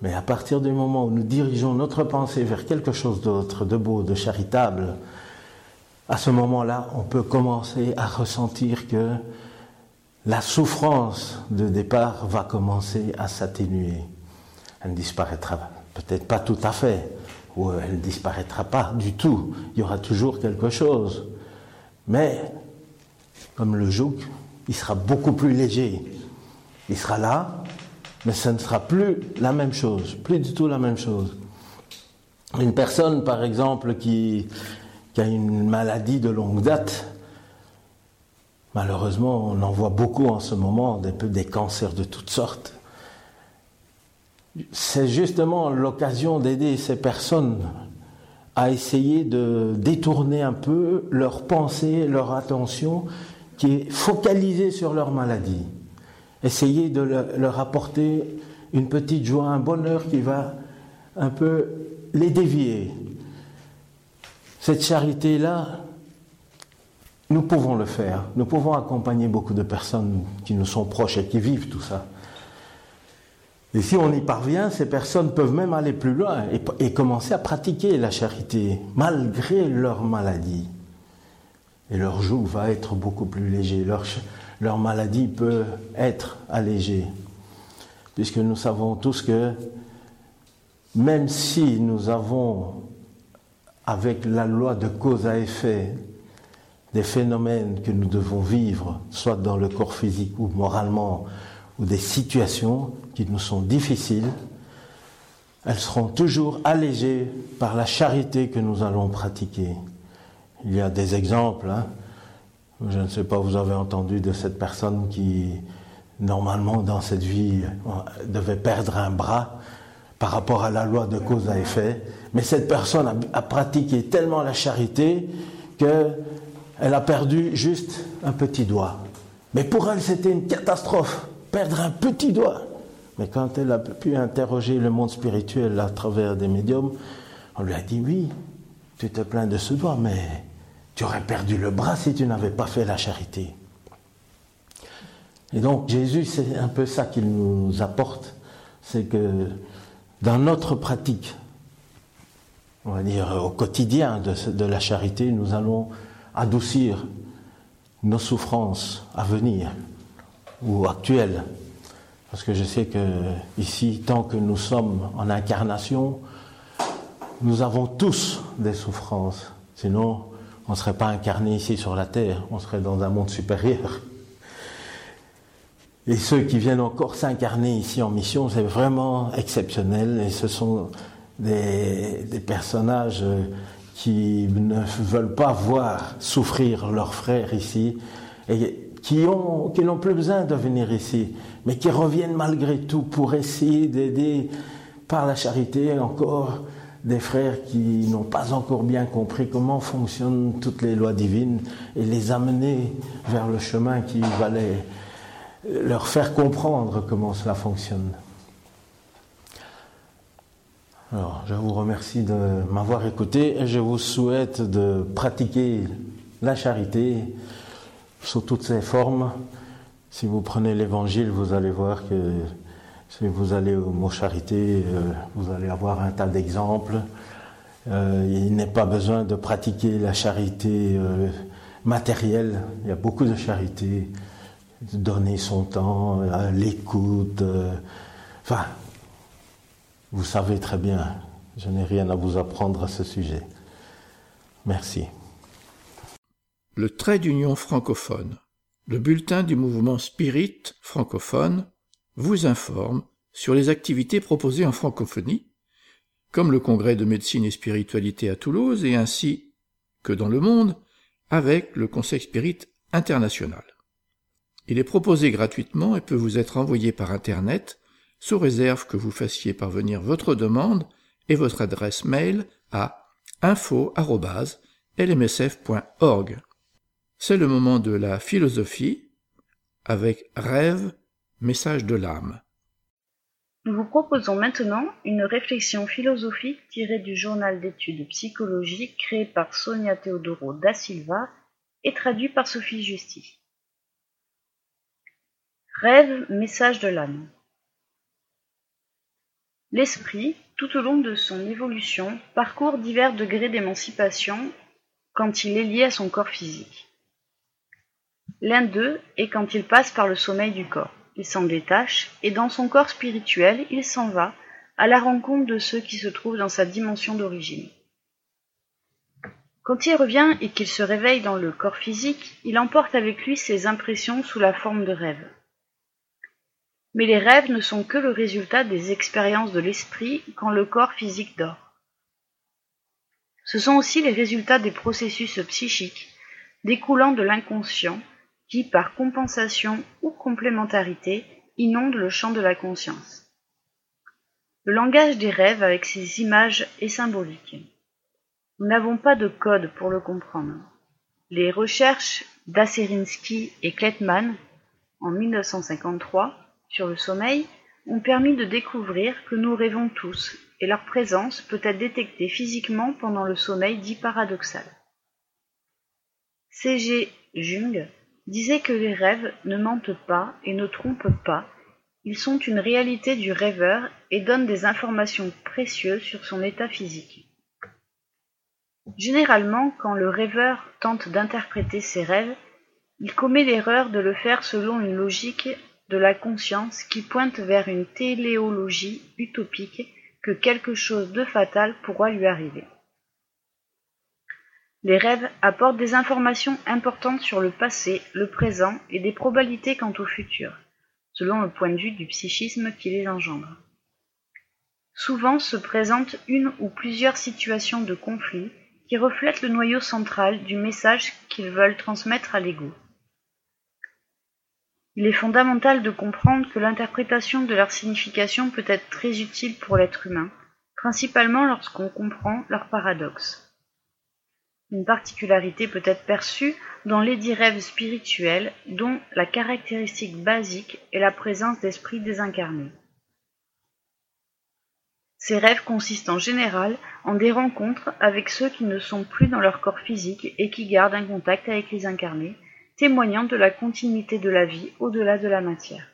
Mais à partir du moment où nous dirigeons notre pensée vers quelque chose d'autre, de beau, de charitable, à ce moment-là, on peut commencer à ressentir que la souffrance de départ va commencer à s'atténuer. Elle ne disparaîtra peut-être pas tout à fait, ou elle ne disparaîtra pas du tout. Il y aura toujours quelque chose. Mais, comme le joug, il sera beaucoup plus léger. Il sera là, mais ce ne sera plus la même chose, plus du tout la même chose. Une personne, par exemple, qui, a une maladie de longue date, malheureusement, on en voit beaucoup en ce moment, des, des cancers de toutes sortes. C'est justement l'occasion d'aider ces personnes à essayer de détourner un peu leur pensée, leur attention, qui est focalisée sur leur maladie. Essayer de leur apporter une petite joie, un bonheur qui va un peu les dévier. Cette charité-là, nous pouvons le faire. Nous pouvons accompagner beaucoup de personnes qui nous sont proches et qui vivent tout ça. Et si on y parvient, ces personnes peuvent même aller plus loin et, commencer à pratiquer la charité, malgré leur maladie. Et leur joug va être beaucoup plus léger. Leur, leur maladie peut être allégée. Puisque nous savons tous que même si nous avons, avec la loi de cause à effet, des phénomènes que nous devons vivre, soit dans le corps physique ou moralement, ou des situations qui nous sont difficiles, elles seront toujours allégées par la charité que nous allons pratiquer. Il y a des exemples. Hein. Je ne sais pas, vous avez entendu de cette personne qui, normalement, dans cette vie, devait perdre un bras par rapport à la loi de cause à effet. Mais cette personne a, pratiqué tellement la charité qu'elle a perdu juste un petit doigt. Mais pour elle, c'était une catastrophe, perdre un petit doigt. Mais quand elle a pu interroger le monde spirituel à travers des médiums, on lui a dit oui, tu te plains de ce doigt, mais tu aurais perdu le bras si tu n'avais pas fait la charité. Et donc Jésus, c'est un peu ça qu'il nous apporte, c'est que dans notre pratique, on va dire au quotidien de, la charité, nous allons adoucir nos souffrances à venir ou actuelles. Parce que je sais que ici, tant que nous sommes en incarnation, nous avons tous des souffrances. Sinon, on ne serait pas incarné ici sur la terre, on serait dans un monde supérieur. Et ceux qui viennent encore s'incarner ici en mission, c'est vraiment exceptionnel. Et ce sont des, personnages qui ne veulent pas voir souffrir leurs frères ici et qui ont qui n'ont plus besoin de venir ici, mais qui reviennent malgré tout pour essayer d'aider par la charité encore des frères qui n'ont pas encore bien compris comment fonctionnent toutes les lois divines et les amener vers le chemin qui va leur faire comprendre comment cela fonctionne. Alors, je vous remercie de m'avoir écouté et je vous souhaite de pratiquer la charité sous toutes ses formes. Si vous prenez l'évangile, vous allez voir que si vous allez au mot charité, euh, vous allez avoir un tas d'exemples. Euh, il n'est pas besoin de pratiquer la charité euh, matérielle. Il y a beaucoup de charité. Donner son temps, l'écoute. enfin, vous savez très bien. Je n'ai rien à vous apprendre à ce sujet. Merci. Le trait d'union francophone le bulletin du mouvement Spirit francophone vous informe sur les activités proposées en francophonie, comme le congrès de médecine et spiritualité à Toulouse et ainsi que dans le monde avec le Conseil Spirit international. Il est proposé gratuitement et peut vous être envoyé par Internet sous réserve que vous fassiez parvenir votre demande et votre adresse mail à info.lmsf.org. C'est le moment de la philosophie avec Rêve, message de l'âme. Nous vous proposons maintenant une réflexion philosophique tirée du journal d'études psychologiques créé par Sonia Teodoro da Silva et traduit par Sophie Justi. Rêve, message de l'âme. L'esprit, tout au long de son évolution, parcourt divers degrés d'émancipation quand il est lié à son corps physique. L'un d'eux est quand il passe par le sommeil du corps il s'en détache, et dans son corps spirituel, il s'en va, à la rencontre de ceux qui se trouvent dans sa dimension d'origine. Quand il revient et qu'il se réveille dans le corps physique, il emporte avec lui ses impressions sous la forme de rêves. Mais les rêves ne sont que le résultat des expériences de l'esprit quand le corps physique dort. Ce sont aussi les résultats des processus psychiques découlant de l'inconscient qui, par compensation ou complémentarité, inonde le champ de la conscience. Le langage des rêves avec ses images est symbolique. Nous n'avons pas de code pour le comprendre. Les recherches d'Asserinsky et Klettmann en 1953 sur le sommeil ont permis de découvrir que nous rêvons tous et leur présence peut être détectée physiquement pendant le sommeil dit paradoxal. C.G. Jung disait que les rêves ne mentent pas et ne trompent pas, ils sont une réalité du rêveur et donnent des informations précieuses sur son état physique. Généralement, quand le rêveur tente d'interpréter ses rêves, il commet l'erreur de le faire selon une logique de la conscience qui pointe vers une téléologie utopique que quelque chose de fatal pourra lui arriver. Les rêves apportent des informations importantes sur le passé, le présent et des probabilités quant au futur, selon le point de vue du psychisme qui les engendre. Souvent se présentent une ou plusieurs situations de conflit qui reflètent le noyau central du message qu'ils veulent transmettre à l'ego. Il est fondamental de comprendre que l'interprétation de leur signification peut être très utile pour l'être humain, principalement lorsqu'on comprend leur paradoxe. Une particularité peut être perçue dans les rêves spirituels dont la caractéristique basique est la présence d'esprits désincarnés. Ces rêves consistent en général en des rencontres avec ceux qui ne sont plus dans leur corps physique et qui gardent un contact avec les incarnés, témoignant de la continuité de la vie au-delà de la matière.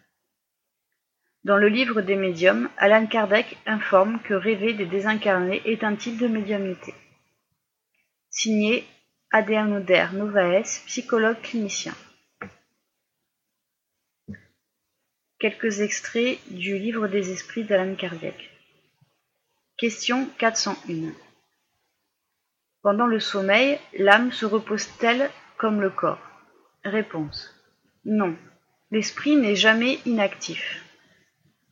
Dans le livre des médiums, Alan Kardec informe que rêver des désincarnés est un type de médiumnité. Signé Adeanoder Novaes, psychologue clinicien. Quelques extraits du Livre des esprits d'Alan Kardec. Question 401. Pendant le sommeil, l'âme se repose-t-elle comme le corps? Réponse. Non, l'esprit n'est jamais inactif.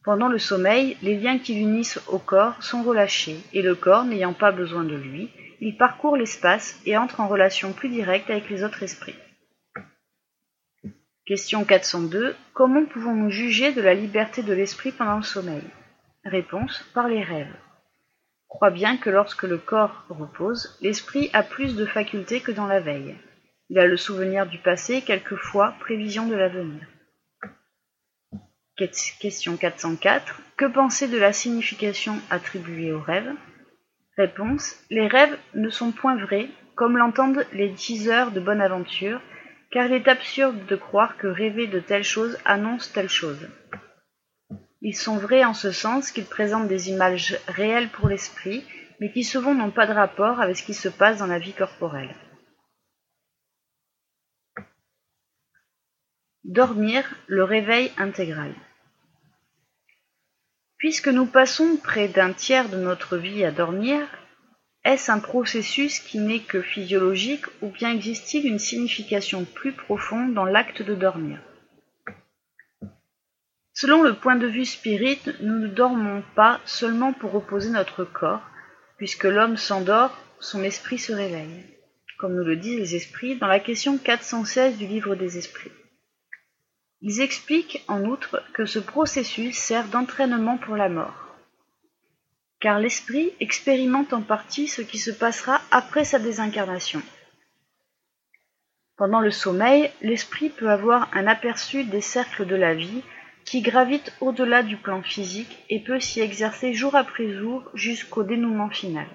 Pendant le sommeil, les liens qui l'unissent au corps sont relâchés, et le corps, n'ayant pas besoin de lui, il parcourt l'espace et entre en relation plus directe avec les autres esprits. Question 402. Comment pouvons-nous juger de la liberté de l'esprit pendant le sommeil? Réponse. Par les rêves. Crois bien que lorsque le corps repose, l'esprit a plus de facultés que dans la veille. Il a le souvenir du passé, quelquefois prévision de l'avenir. Question 404. Que penser de la signification attribuée aux rêves? Réponse Les rêves ne sont point vrais, comme l'entendent les diseurs de bonne aventure, car il est absurde de croire que rêver de telle chose annonce telle chose. Ils sont vrais en ce sens qu'ils présentent des images réelles pour l'esprit, mais qui souvent n'ont pas de rapport avec ce qui se passe dans la vie corporelle. Dormir, le réveil intégral. Puisque nous passons près d'un tiers de notre vie à dormir, Est-ce un processus qui n'est que physiologique ou bien existe-t-il une signification plus profonde dans l'acte de dormir? Selon le point de vue spirit, nous ne dormons pas seulement pour reposer notre corps, puisque l'homme s'endort, son esprit se réveille, comme nous le disent les esprits dans la question 416 du livre des esprits. Ils expliquent en outre que ce processus sert d'entraînement pour la mort car l'esprit expérimente en partie ce qui se passera après sa désincarnation. Pendant le sommeil, l'esprit peut avoir un aperçu des cercles de la vie qui gravitent au-delà du plan physique et peut s'y exercer jour après jour jusqu'au dénouement final.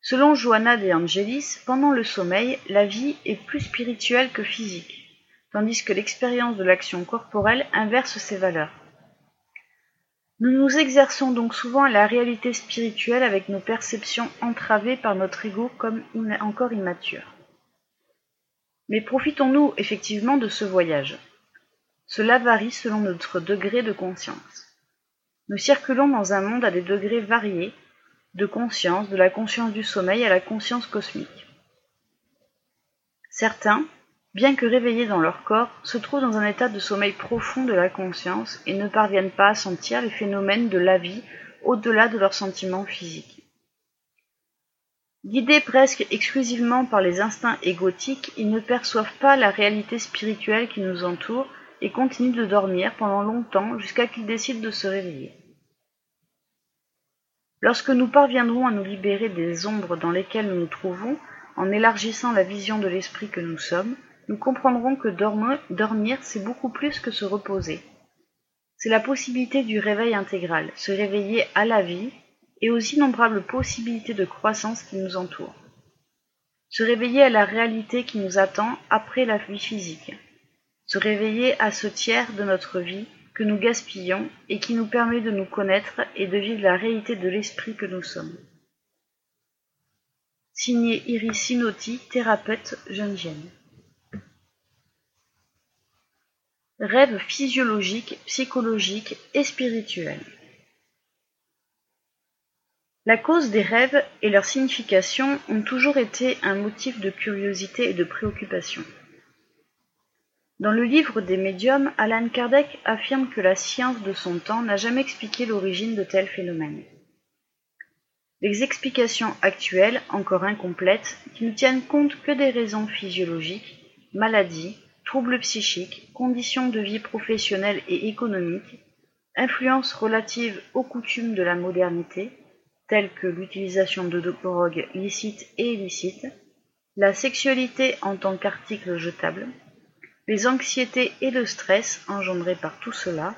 Selon Johanna de Angelis, pendant le sommeil, la vie est plus spirituelle que physique, tandis que l'expérience de l'action corporelle inverse ses valeurs. Nous nous exerçons donc souvent à la réalité spirituelle avec nos perceptions entravées par notre ego comme encore immature. Mais profitons-nous effectivement de ce voyage Cela varie selon notre degré de conscience. Nous circulons dans un monde à des degrés variés de conscience, de la conscience du sommeil à la conscience cosmique. Certains, bien que réveillés dans leur corps, se trouvent dans un état de sommeil profond de la conscience et ne parviennent pas à sentir les phénomènes de la vie au-delà de leurs sentiments physiques. Guidés presque exclusivement par les instincts égotiques, ils ne perçoivent pas la réalité spirituelle qui nous entoure et continuent de dormir pendant longtemps jusqu'à qu'ils décident de se réveiller. Lorsque nous parviendrons à nous libérer des ombres dans lesquelles nous nous trouvons, en élargissant la vision de l'esprit que nous sommes, nous comprendrons que dormir, c'est beaucoup plus que se reposer. C'est la possibilité du réveil intégral, se réveiller à la vie et aux innombrables possibilités de croissance qui nous entourent. Se réveiller à la réalité qui nous attend après la vie physique. Se réveiller à ce tiers de notre vie que nous gaspillons et qui nous permet de nous connaître et de vivre la réalité de l'esprit que nous sommes. Signé Iris Sinotti, thérapeute jeune Rêves physiologiques, psychologiques et spirituels. La cause des rêves et leur signification ont toujours été un motif de curiosité et de préoccupation. Dans le livre des médiums, Alan Kardec affirme que la science de son temps n'a jamais expliqué l'origine de tels phénomènes. Les explications actuelles, encore incomplètes, qui ne tiennent compte que des raisons physiologiques, maladies, troubles psychiques, conditions de vie professionnelle et économique, influences relatives aux coutumes de la modernité, telles que l'utilisation de drogues licites et illicites, la sexualité en tant qu'article jetable, les anxiétés et le stress engendrés par tout cela,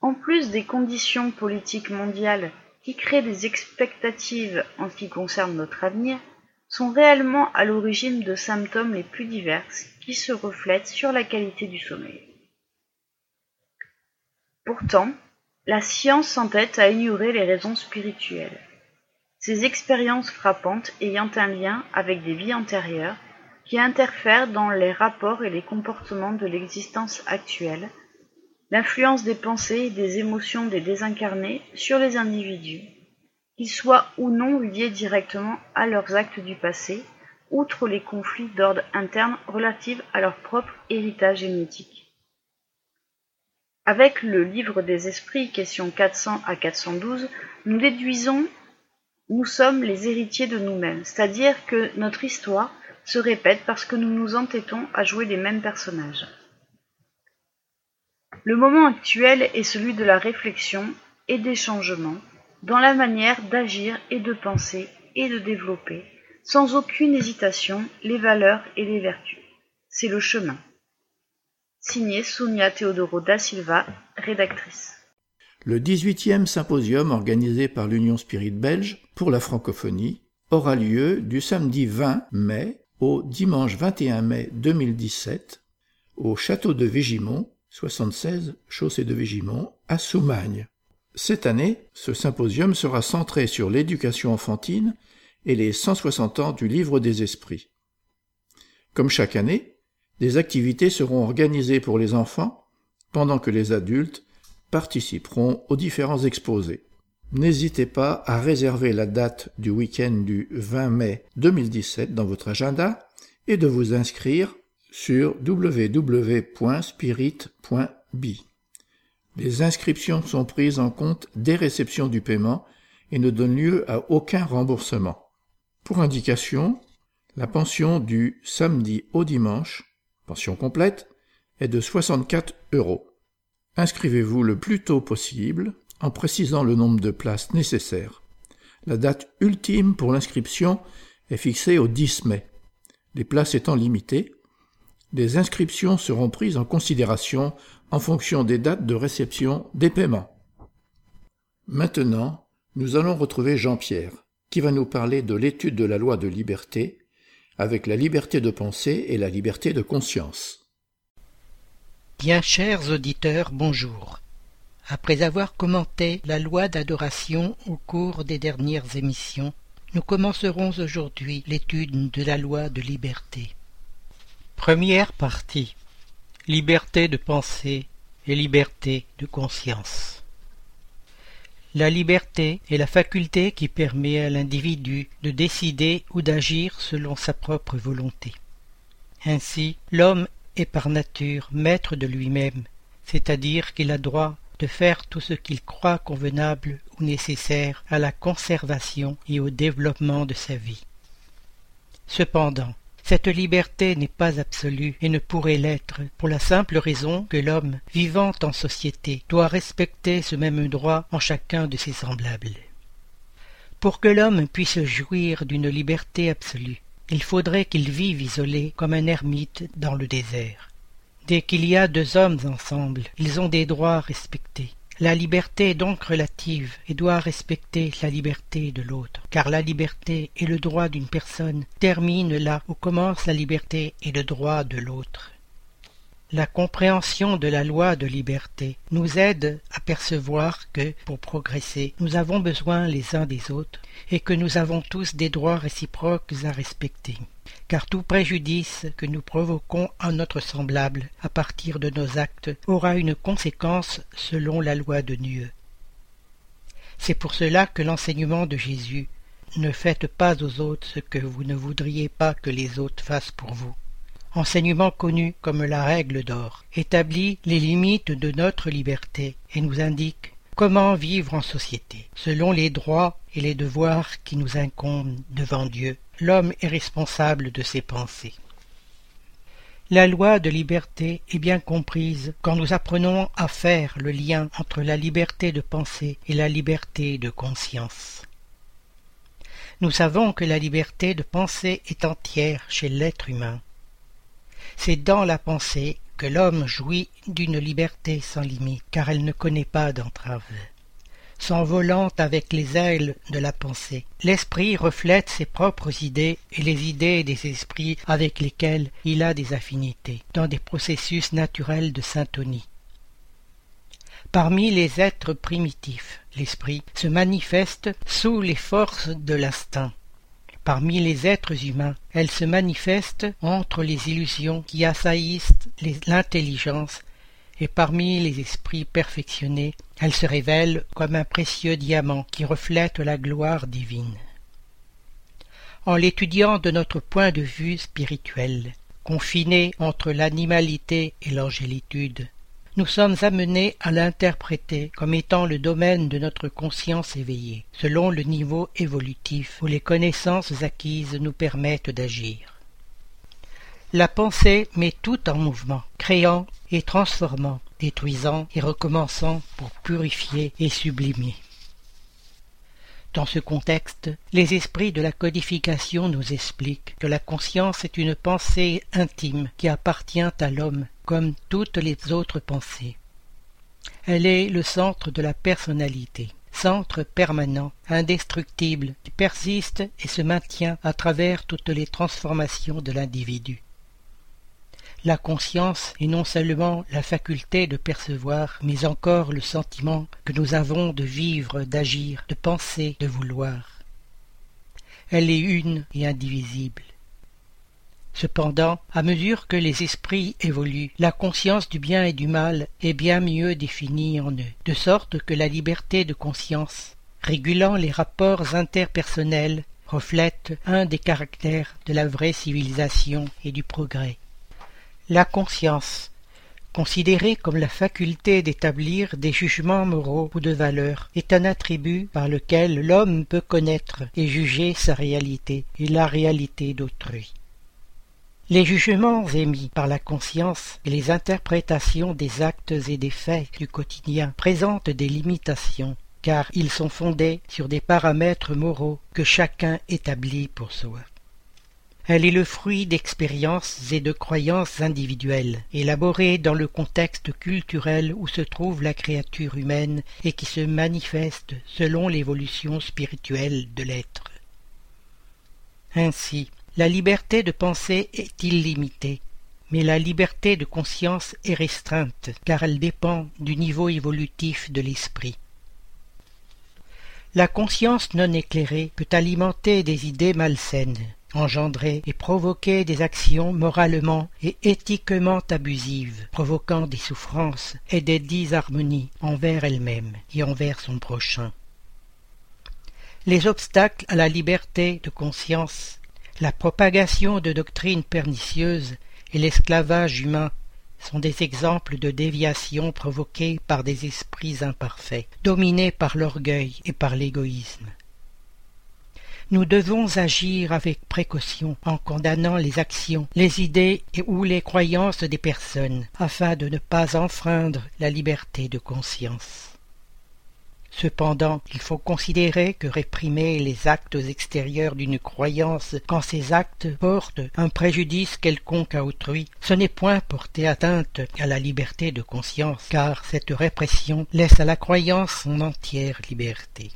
en plus des conditions politiques mondiales qui créent des expectatives en ce qui concerne notre avenir, sont réellement à l'origine de symptômes les plus divers qui se reflètent sur la qualité du sommeil. Pourtant, la science s'entête à ignorer les raisons spirituelles. Ces expériences frappantes ayant un lien avec des vies antérieures qui interfèrent dans les rapports et les comportements de l'existence actuelle, l'influence des pensées et des émotions des désincarnés sur les individus, qu'ils soient ou non liés directement à leurs actes du passé, outre les conflits d'ordre interne relatifs à leur propre héritage génétique. Avec le livre des esprits, questions 400 à 412, nous déduisons nous sommes les héritiers de nous-mêmes, c'est-à-dire que notre histoire se répète parce que nous nous entêtons à jouer les mêmes personnages. Le moment actuel est celui de la réflexion et des changements, dans la manière d'agir et de penser et de développer, sans aucune hésitation, les valeurs et les vertus. C'est le chemin. Signé Sonia Teodoro da Silva, rédactrice. Le 18e symposium organisé par l'Union Spirit belge pour la francophonie aura lieu du samedi 20 mai au dimanche 21 mai 2017 au château de Végimont, 76 chaussée de Végimont, à Soumagne. Cette année, ce symposium sera centré sur l'éducation enfantine et les 160 ans du Livre des Esprits. Comme chaque année, des activités seront organisées pour les enfants, pendant que les adultes participeront aux différents exposés. N'hésitez pas à réserver la date du week-end du 20 mai 2017 dans votre agenda et de vous inscrire sur www.spirit.be. Les inscriptions sont prises en compte dès réception du paiement et ne donnent lieu à aucun remboursement. Pour indication, la pension du samedi au dimanche, pension complète, est de 64 euros. Inscrivez-vous le plus tôt possible en précisant le nombre de places nécessaires. La date ultime pour l'inscription est fixée au 10 mai. Les places étant limitées, les inscriptions seront prises en considération en fonction des dates de réception des paiements. Maintenant, nous allons retrouver Jean-Pierre, qui va nous parler de l'étude de la loi de liberté, avec la liberté de penser et la liberté de conscience. Bien chers auditeurs, bonjour. Après avoir commenté la loi d'adoration au cours des dernières émissions, nous commencerons aujourd'hui l'étude de la loi de liberté. Première partie. Liberté de pensée et liberté de conscience. La liberté est la faculté qui permet à l'individu de décider ou d'agir selon sa propre volonté. Ainsi, l'homme est par nature maître de lui-même, c'est-à-dire qu'il a droit de faire tout ce qu'il croit convenable ou nécessaire à la conservation et au développement de sa vie. Cependant, cette liberté n'est pas absolue et ne pourrait l'être pour la simple raison que l'homme, vivant en société, doit respecter ce même droit en chacun de ses semblables. Pour que l'homme puisse jouir d'une liberté absolue, il faudrait qu'il vive isolé comme un ermite dans le désert. Dès qu'il y a deux hommes ensemble, ils ont des droits respectés. La liberté est donc relative et doit respecter la liberté de l'autre, car la liberté et le droit d'une personne terminent là où commence la liberté et le droit de l'autre. La compréhension de la loi de liberté nous aide à percevoir que, pour progresser, nous avons besoin les uns des autres et que nous avons tous des droits réciproques à respecter car tout préjudice que nous provoquons à notre semblable à partir de nos actes aura une conséquence selon la loi de Dieu. C'est pour cela que l'enseignement de Jésus ne faites pas aux autres ce que vous ne voudriez pas que les autres fassent pour vous. Enseignement connu comme la règle d'or, établit les limites de notre liberté et nous indique comment vivre en société, selon les droits et les devoirs qui nous incombent devant Dieu l'homme est responsable de ses pensées. La loi de liberté est bien comprise quand nous apprenons à faire le lien entre la liberté de pensée et la liberté de conscience. Nous savons que la liberté de pensée est entière chez l'être humain. C'est dans la pensée que l'homme jouit d'une liberté sans limite, car elle ne connaît pas d'entrave s'envolant avec les ailes de la pensée. L'esprit reflète ses propres idées et les idées des esprits avec lesquels il a des affinités, dans des processus naturels de syntonie. Parmi les êtres primitifs, l'esprit se manifeste sous les forces de l'instinct. Parmi les êtres humains, elle se manifeste entre les illusions qui assaillissent l'intelligence et parmi les esprits perfectionnés, elle se révèle comme un précieux diamant qui reflète la gloire divine. En l'étudiant de notre point de vue spirituel, confiné entre l'animalité et l'angélitude, nous sommes amenés à l'interpréter comme étant le domaine de notre conscience éveillée, selon le niveau évolutif où les connaissances acquises nous permettent d'agir. La pensée met tout en mouvement, créant et transformant, détruisant et recommençant pour purifier et sublimer. Dans ce contexte, les esprits de la codification nous expliquent que la conscience est une pensée intime qui appartient à l'homme comme toutes les autres pensées. Elle est le centre de la personnalité, centre permanent, indestructible, qui persiste et se maintient à travers toutes les transformations de l'individu. La conscience est non seulement la faculté de percevoir, mais encore le sentiment que nous avons de vivre, d'agir, de penser, de vouloir. Elle est une et indivisible. Cependant, à mesure que les esprits évoluent, la conscience du bien et du mal est bien mieux définie en eux, de sorte que la liberté de conscience régulant les rapports interpersonnels, reflète un des caractères de la vraie civilisation et du progrès. La conscience, considérée comme la faculté d'établir des jugements moraux ou de valeur, est un attribut par lequel l'homme peut connaître et juger sa réalité et la réalité d'autrui. Les jugements émis par la conscience et les interprétations des actes et des faits du quotidien présentent des limitations, car ils sont fondés sur des paramètres moraux que chacun établit pour soi. Elle est le fruit d'expériences et de croyances individuelles, élaborées dans le contexte culturel où se trouve la créature humaine et qui se manifestent selon l'évolution spirituelle de l'être. Ainsi, la liberté de penser est illimitée, mais la liberté de conscience est restreinte, car elle dépend du niveau évolutif de l'esprit. La conscience non éclairée peut alimenter des idées malsaines, engendrer et provoquer des actions moralement et éthiquement abusives, provoquant des souffrances et des disharmonies envers elle-même et envers son prochain. Les obstacles à la liberté de conscience, la propagation de doctrines pernicieuses et l'esclavage humain sont des exemples de déviations provoquées par des esprits imparfaits, dominés par l'orgueil et par l'égoïsme nous devons agir avec précaution en condamnant les actions, les idées et ou les croyances des personnes, afin de ne pas enfreindre la liberté de conscience. Cependant, il faut considérer que réprimer les actes extérieurs d'une croyance quand ces actes portent un préjudice quelconque à autrui, ce n'est point porter atteinte à la liberté de conscience, car cette répression laisse à la croyance son entière liberté.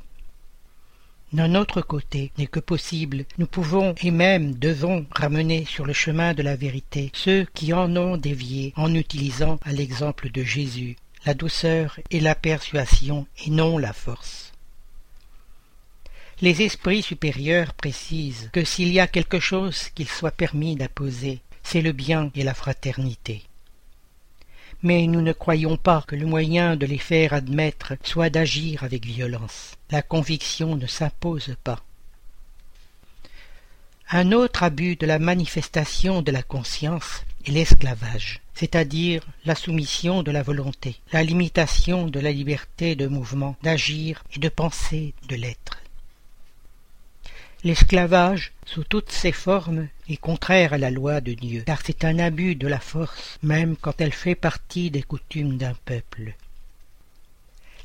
D'un autre côté, n'est que possible, nous pouvons et même devons ramener sur le chemin de la vérité ceux qui en ont dévié en utilisant, à l'exemple de Jésus, la douceur et la persuasion et non la force. Les esprits supérieurs précisent que s'il y a quelque chose qu'il soit permis d'apposer, c'est le bien et la fraternité mais nous ne croyons pas que le moyen de les faire admettre soit d'agir avec violence. La conviction ne s'impose pas. Un autre abus de la manifestation de la conscience est l'esclavage, c'est-à-dire la soumission de la volonté, la limitation de la liberté de mouvement, d'agir et de penser de l'être. L'esclavage, sous toutes ses formes, est contraire à la loi de Dieu, car c'est un abus de la force, même quand elle fait partie des coutumes d'un peuple.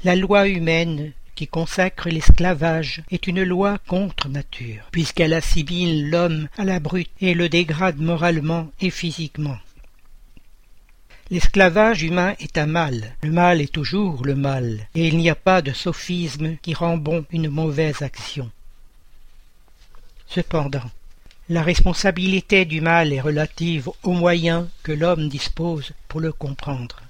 La loi humaine qui consacre l'esclavage est une loi contre nature, puisqu'elle assimile l'homme à la brute et le dégrade moralement et physiquement. L'esclavage humain est un mal. Le mal est toujours le mal, et il n'y a pas de sophisme qui rend bon une mauvaise action. Cependant, la responsabilité du mal est relative aux moyens que l'homme dispose pour le comprendre.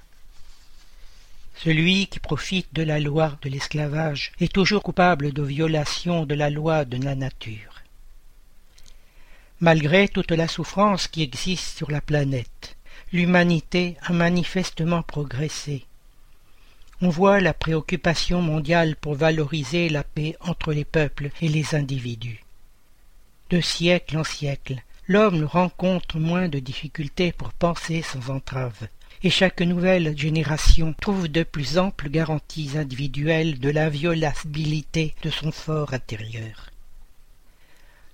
Celui qui profite de la loi de l'esclavage est toujours coupable de violation de la loi de la nature. Malgré toute la souffrance qui existe sur la planète, l'humanité a manifestement progressé. On voit la préoccupation mondiale pour valoriser la paix entre les peuples et les individus. De siècle en siècle, l'homme rencontre moins de difficultés pour penser sans entrave, et chaque nouvelle génération trouve de plus amples garanties individuelles de l'inviolabilité de son fort intérieur.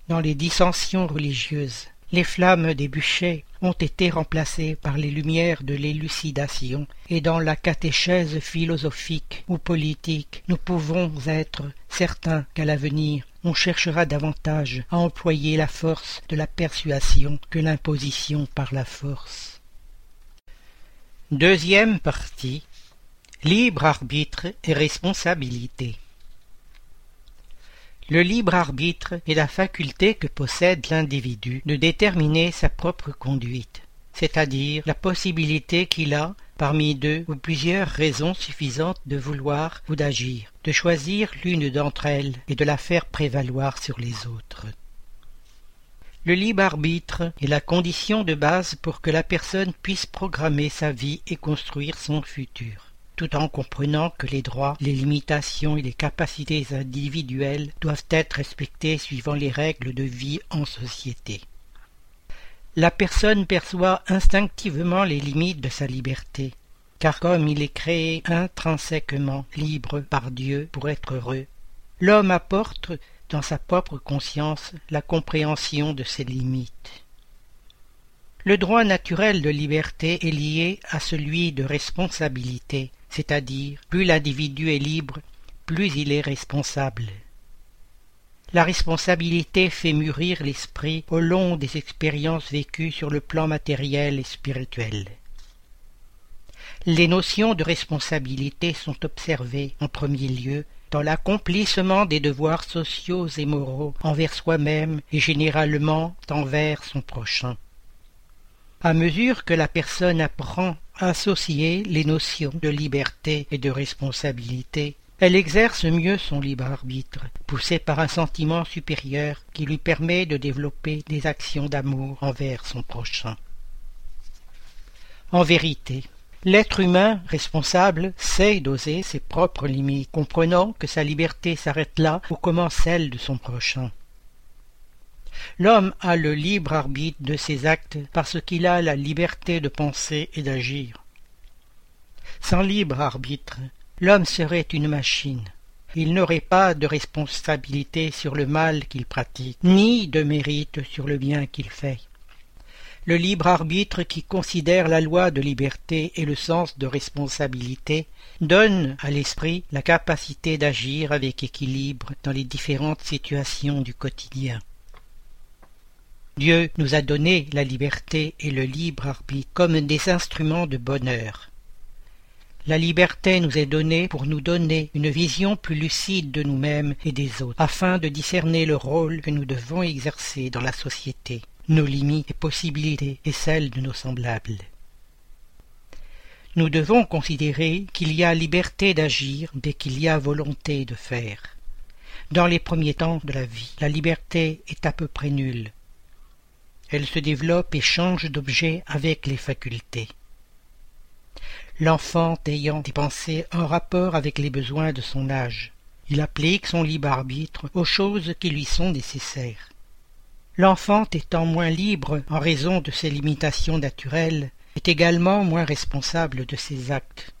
Dans les dissensions religieuses, les flammes des bûchers ont été remplacées par les lumières de l'élucidation, et dans la catéchèse philosophique ou politique, nous pouvons être certains qu'à l'avenir on cherchera davantage à employer la force de la persuasion que l'imposition par la force. Deuxième partie Libre arbitre et responsabilité. Le libre arbitre est la faculté que possède l'individu de déterminer sa propre conduite, c'est-à-dire la possibilité qu'il a parmi deux ou plusieurs raisons suffisantes de vouloir ou d'agir, de choisir l'une d'entre elles et de la faire prévaloir sur les autres. Le libre arbitre est la condition de base pour que la personne puisse programmer sa vie et construire son futur. Tout en comprenant que les droits, les limitations et les capacités individuelles doivent être respectés suivant les règles de vie en société. La personne perçoit instinctivement les limites de sa liberté, car comme il est créé intrinsèquement libre par Dieu pour être heureux, l'homme apporte dans sa propre conscience la compréhension de ses limites. Le droit naturel de liberté est lié à celui de responsabilité, c'est-à-dire plus l'individu est libre, plus il est responsable. La responsabilité fait mûrir l'esprit au long des expériences vécues sur le plan matériel et spirituel. Les notions de responsabilité sont observées en premier lieu dans l'accomplissement des devoirs sociaux et moraux envers soi-même et généralement envers son prochain. À mesure que la personne apprend associer les notions de liberté et de responsabilité, elle exerce mieux son libre arbitre, poussée par un sentiment supérieur qui lui permet de développer des actions d'amour envers son prochain. En vérité, l'être humain responsable sait doser ses propres limites, comprenant que sa liberté s'arrête là où commence celle de son prochain. L'homme a le libre arbitre de ses actes parce qu'il a la liberté de penser et d'agir. Sans libre arbitre, l'homme serait une machine. Il n'aurait pas de responsabilité sur le mal qu'il pratique, ni de mérite sur le bien qu'il fait. Le libre arbitre qui considère la loi de liberté et le sens de responsabilité donne à l'esprit la capacité d'agir avec équilibre dans les différentes situations du quotidien. Dieu nous a donné la liberté et le libre arbitre comme des instruments de bonheur. La liberté nous est donnée pour nous donner une vision plus lucide de nous-mêmes et des autres, afin de discerner le rôle que nous devons exercer dans la société, nos limites et possibilités et celles de nos semblables. Nous devons considérer qu'il y a liberté d'agir dès qu'il y a volonté de faire. Dans les premiers temps de la vie, la liberté est à peu près nulle, elle se développe et change d'objet avec les facultés. L'enfant ayant des pensées en rapport avec les besoins de son âge, il applique son libre arbitre aux choses qui lui sont nécessaires. L'enfant étant moins libre en raison de ses limitations naturelles, est également moins responsable de ses actes.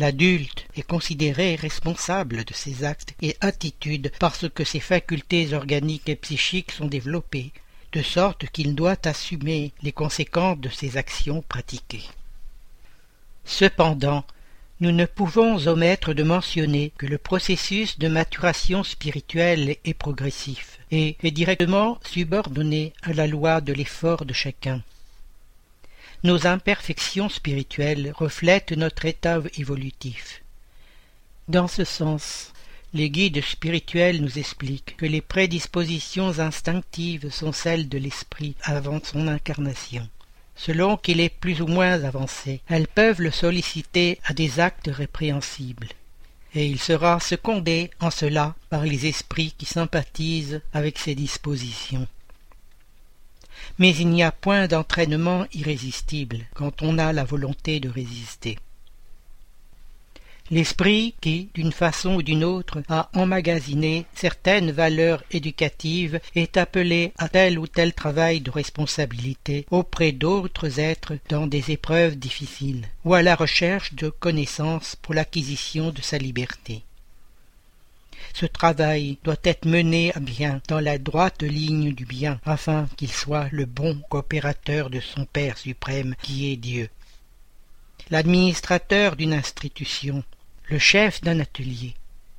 L'adulte est considéré responsable de ses actes et attitudes parce que ses facultés organiques et psychiques sont développées, de sorte qu'il doit assumer les conséquences de ses actions pratiquées. Cependant, nous ne pouvons omettre de mentionner que le processus de maturation spirituelle est progressif et est directement subordonné à la loi de l'effort de chacun. Nos imperfections spirituelles reflètent notre état évolutif. Dans ce sens, les guides spirituels nous expliquent que les prédispositions instinctives sont celles de l'esprit avant son incarnation. Selon qu'il est plus ou moins avancé, elles peuvent le solliciter à des actes répréhensibles. Et il sera secondé en cela par les esprits qui sympathisent avec ses dispositions mais il n'y a point d'entraînement irrésistible quand on a la volonté de résister. L'esprit qui, d'une façon ou d'une autre, a emmagasiné certaines valeurs éducatives est appelé à tel ou tel travail de responsabilité auprès d'autres êtres dans des épreuves difficiles, ou à la recherche de connaissances pour l'acquisition de sa liberté. Ce travail doit être mené à bien dans la droite ligne du bien, afin qu'il soit le bon coopérateur de son Père suprême qui est Dieu. L'administrateur d'une institution, le chef d'un atelier,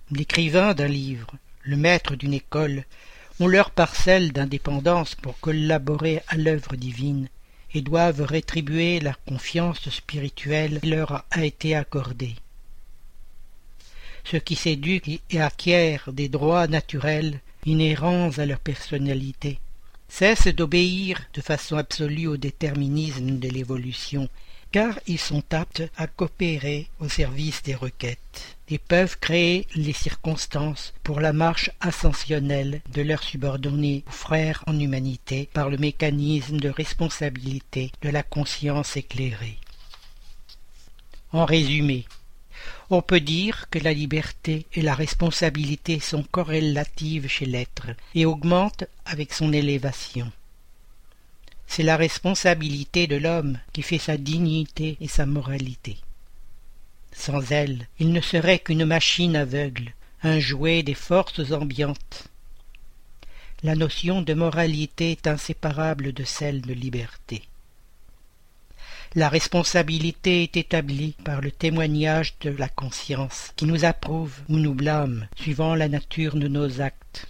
l'écrivain d'un livre, le maître d'une école, ont leur parcelle d'indépendance pour collaborer à l'œuvre divine et doivent rétribuer la confiance spirituelle qui leur a été accordée ceux qui s'éduquent et acquièrent des droits naturels inhérents à leur personnalité, cessent d'obéir de façon absolue au déterminisme de l'évolution, car ils sont aptes à coopérer au service des requêtes et peuvent créer les circonstances pour la marche ascensionnelle de leurs subordonnés ou frères en humanité par le mécanisme de responsabilité de la conscience éclairée. En résumé, on peut dire que la liberté et la responsabilité sont corrélatives chez l'être et augmentent avec son élévation. C'est la responsabilité de l'homme qui fait sa dignité et sa moralité. Sans elle, il ne serait qu'une machine aveugle, un jouet des forces ambiantes. La notion de moralité est inséparable de celle de liberté. La responsabilité est établie par le témoignage de la conscience, qui nous approuve ou nous blâme, suivant la nature de nos actes.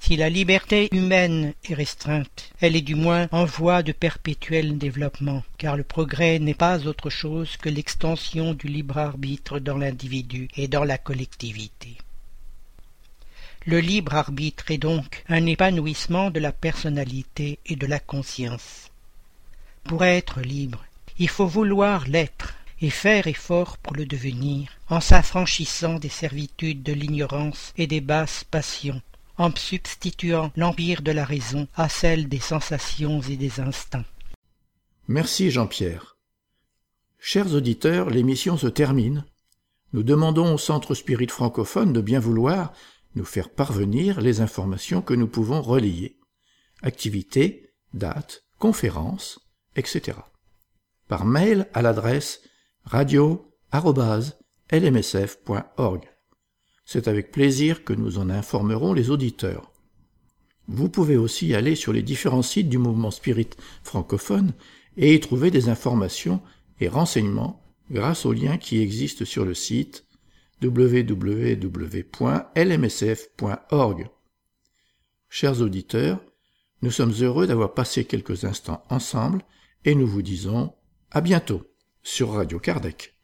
Si la liberté humaine est restreinte, elle est du moins en voie de perpétuel développement, car le progrès n'est pas autre chose que l'extension du libre arbitre dans l'individu et dans la collectivité. Le libre arbitre est donc un épanouissement de la personnalité et de la conscience. Pour être libre, il faut vouloir l'être et faire effort pour le devenir, en s'affranchissant des servitudes de l'ignorance et des basses passions, en substituant l'empire de la raison à celle des sensations et des instincts. Merci Jean-Pierre. Chers auditeurs, l'émission se termine. Nous demandons au Centre Spirit francophone de bien vouloir nous faire parvenir les informations que nous pouvons relayer. Activités, dates, conférences, etc. Par mail à l'adresse radio-lmsf.org. C'est avec plaisir que nous en informerons les auditeurs. Vous pouvez aussi aller sur les différents sites du mouvement spirit francophone et y trouver des informations et renseignements grâce aux liens qui existent sur le site www.lmsf.org. Chers auditeurs, nous sommes heureux d'avoir passé quelques instants ensemble et nous vous disons à bientôt sur Radio Kardec.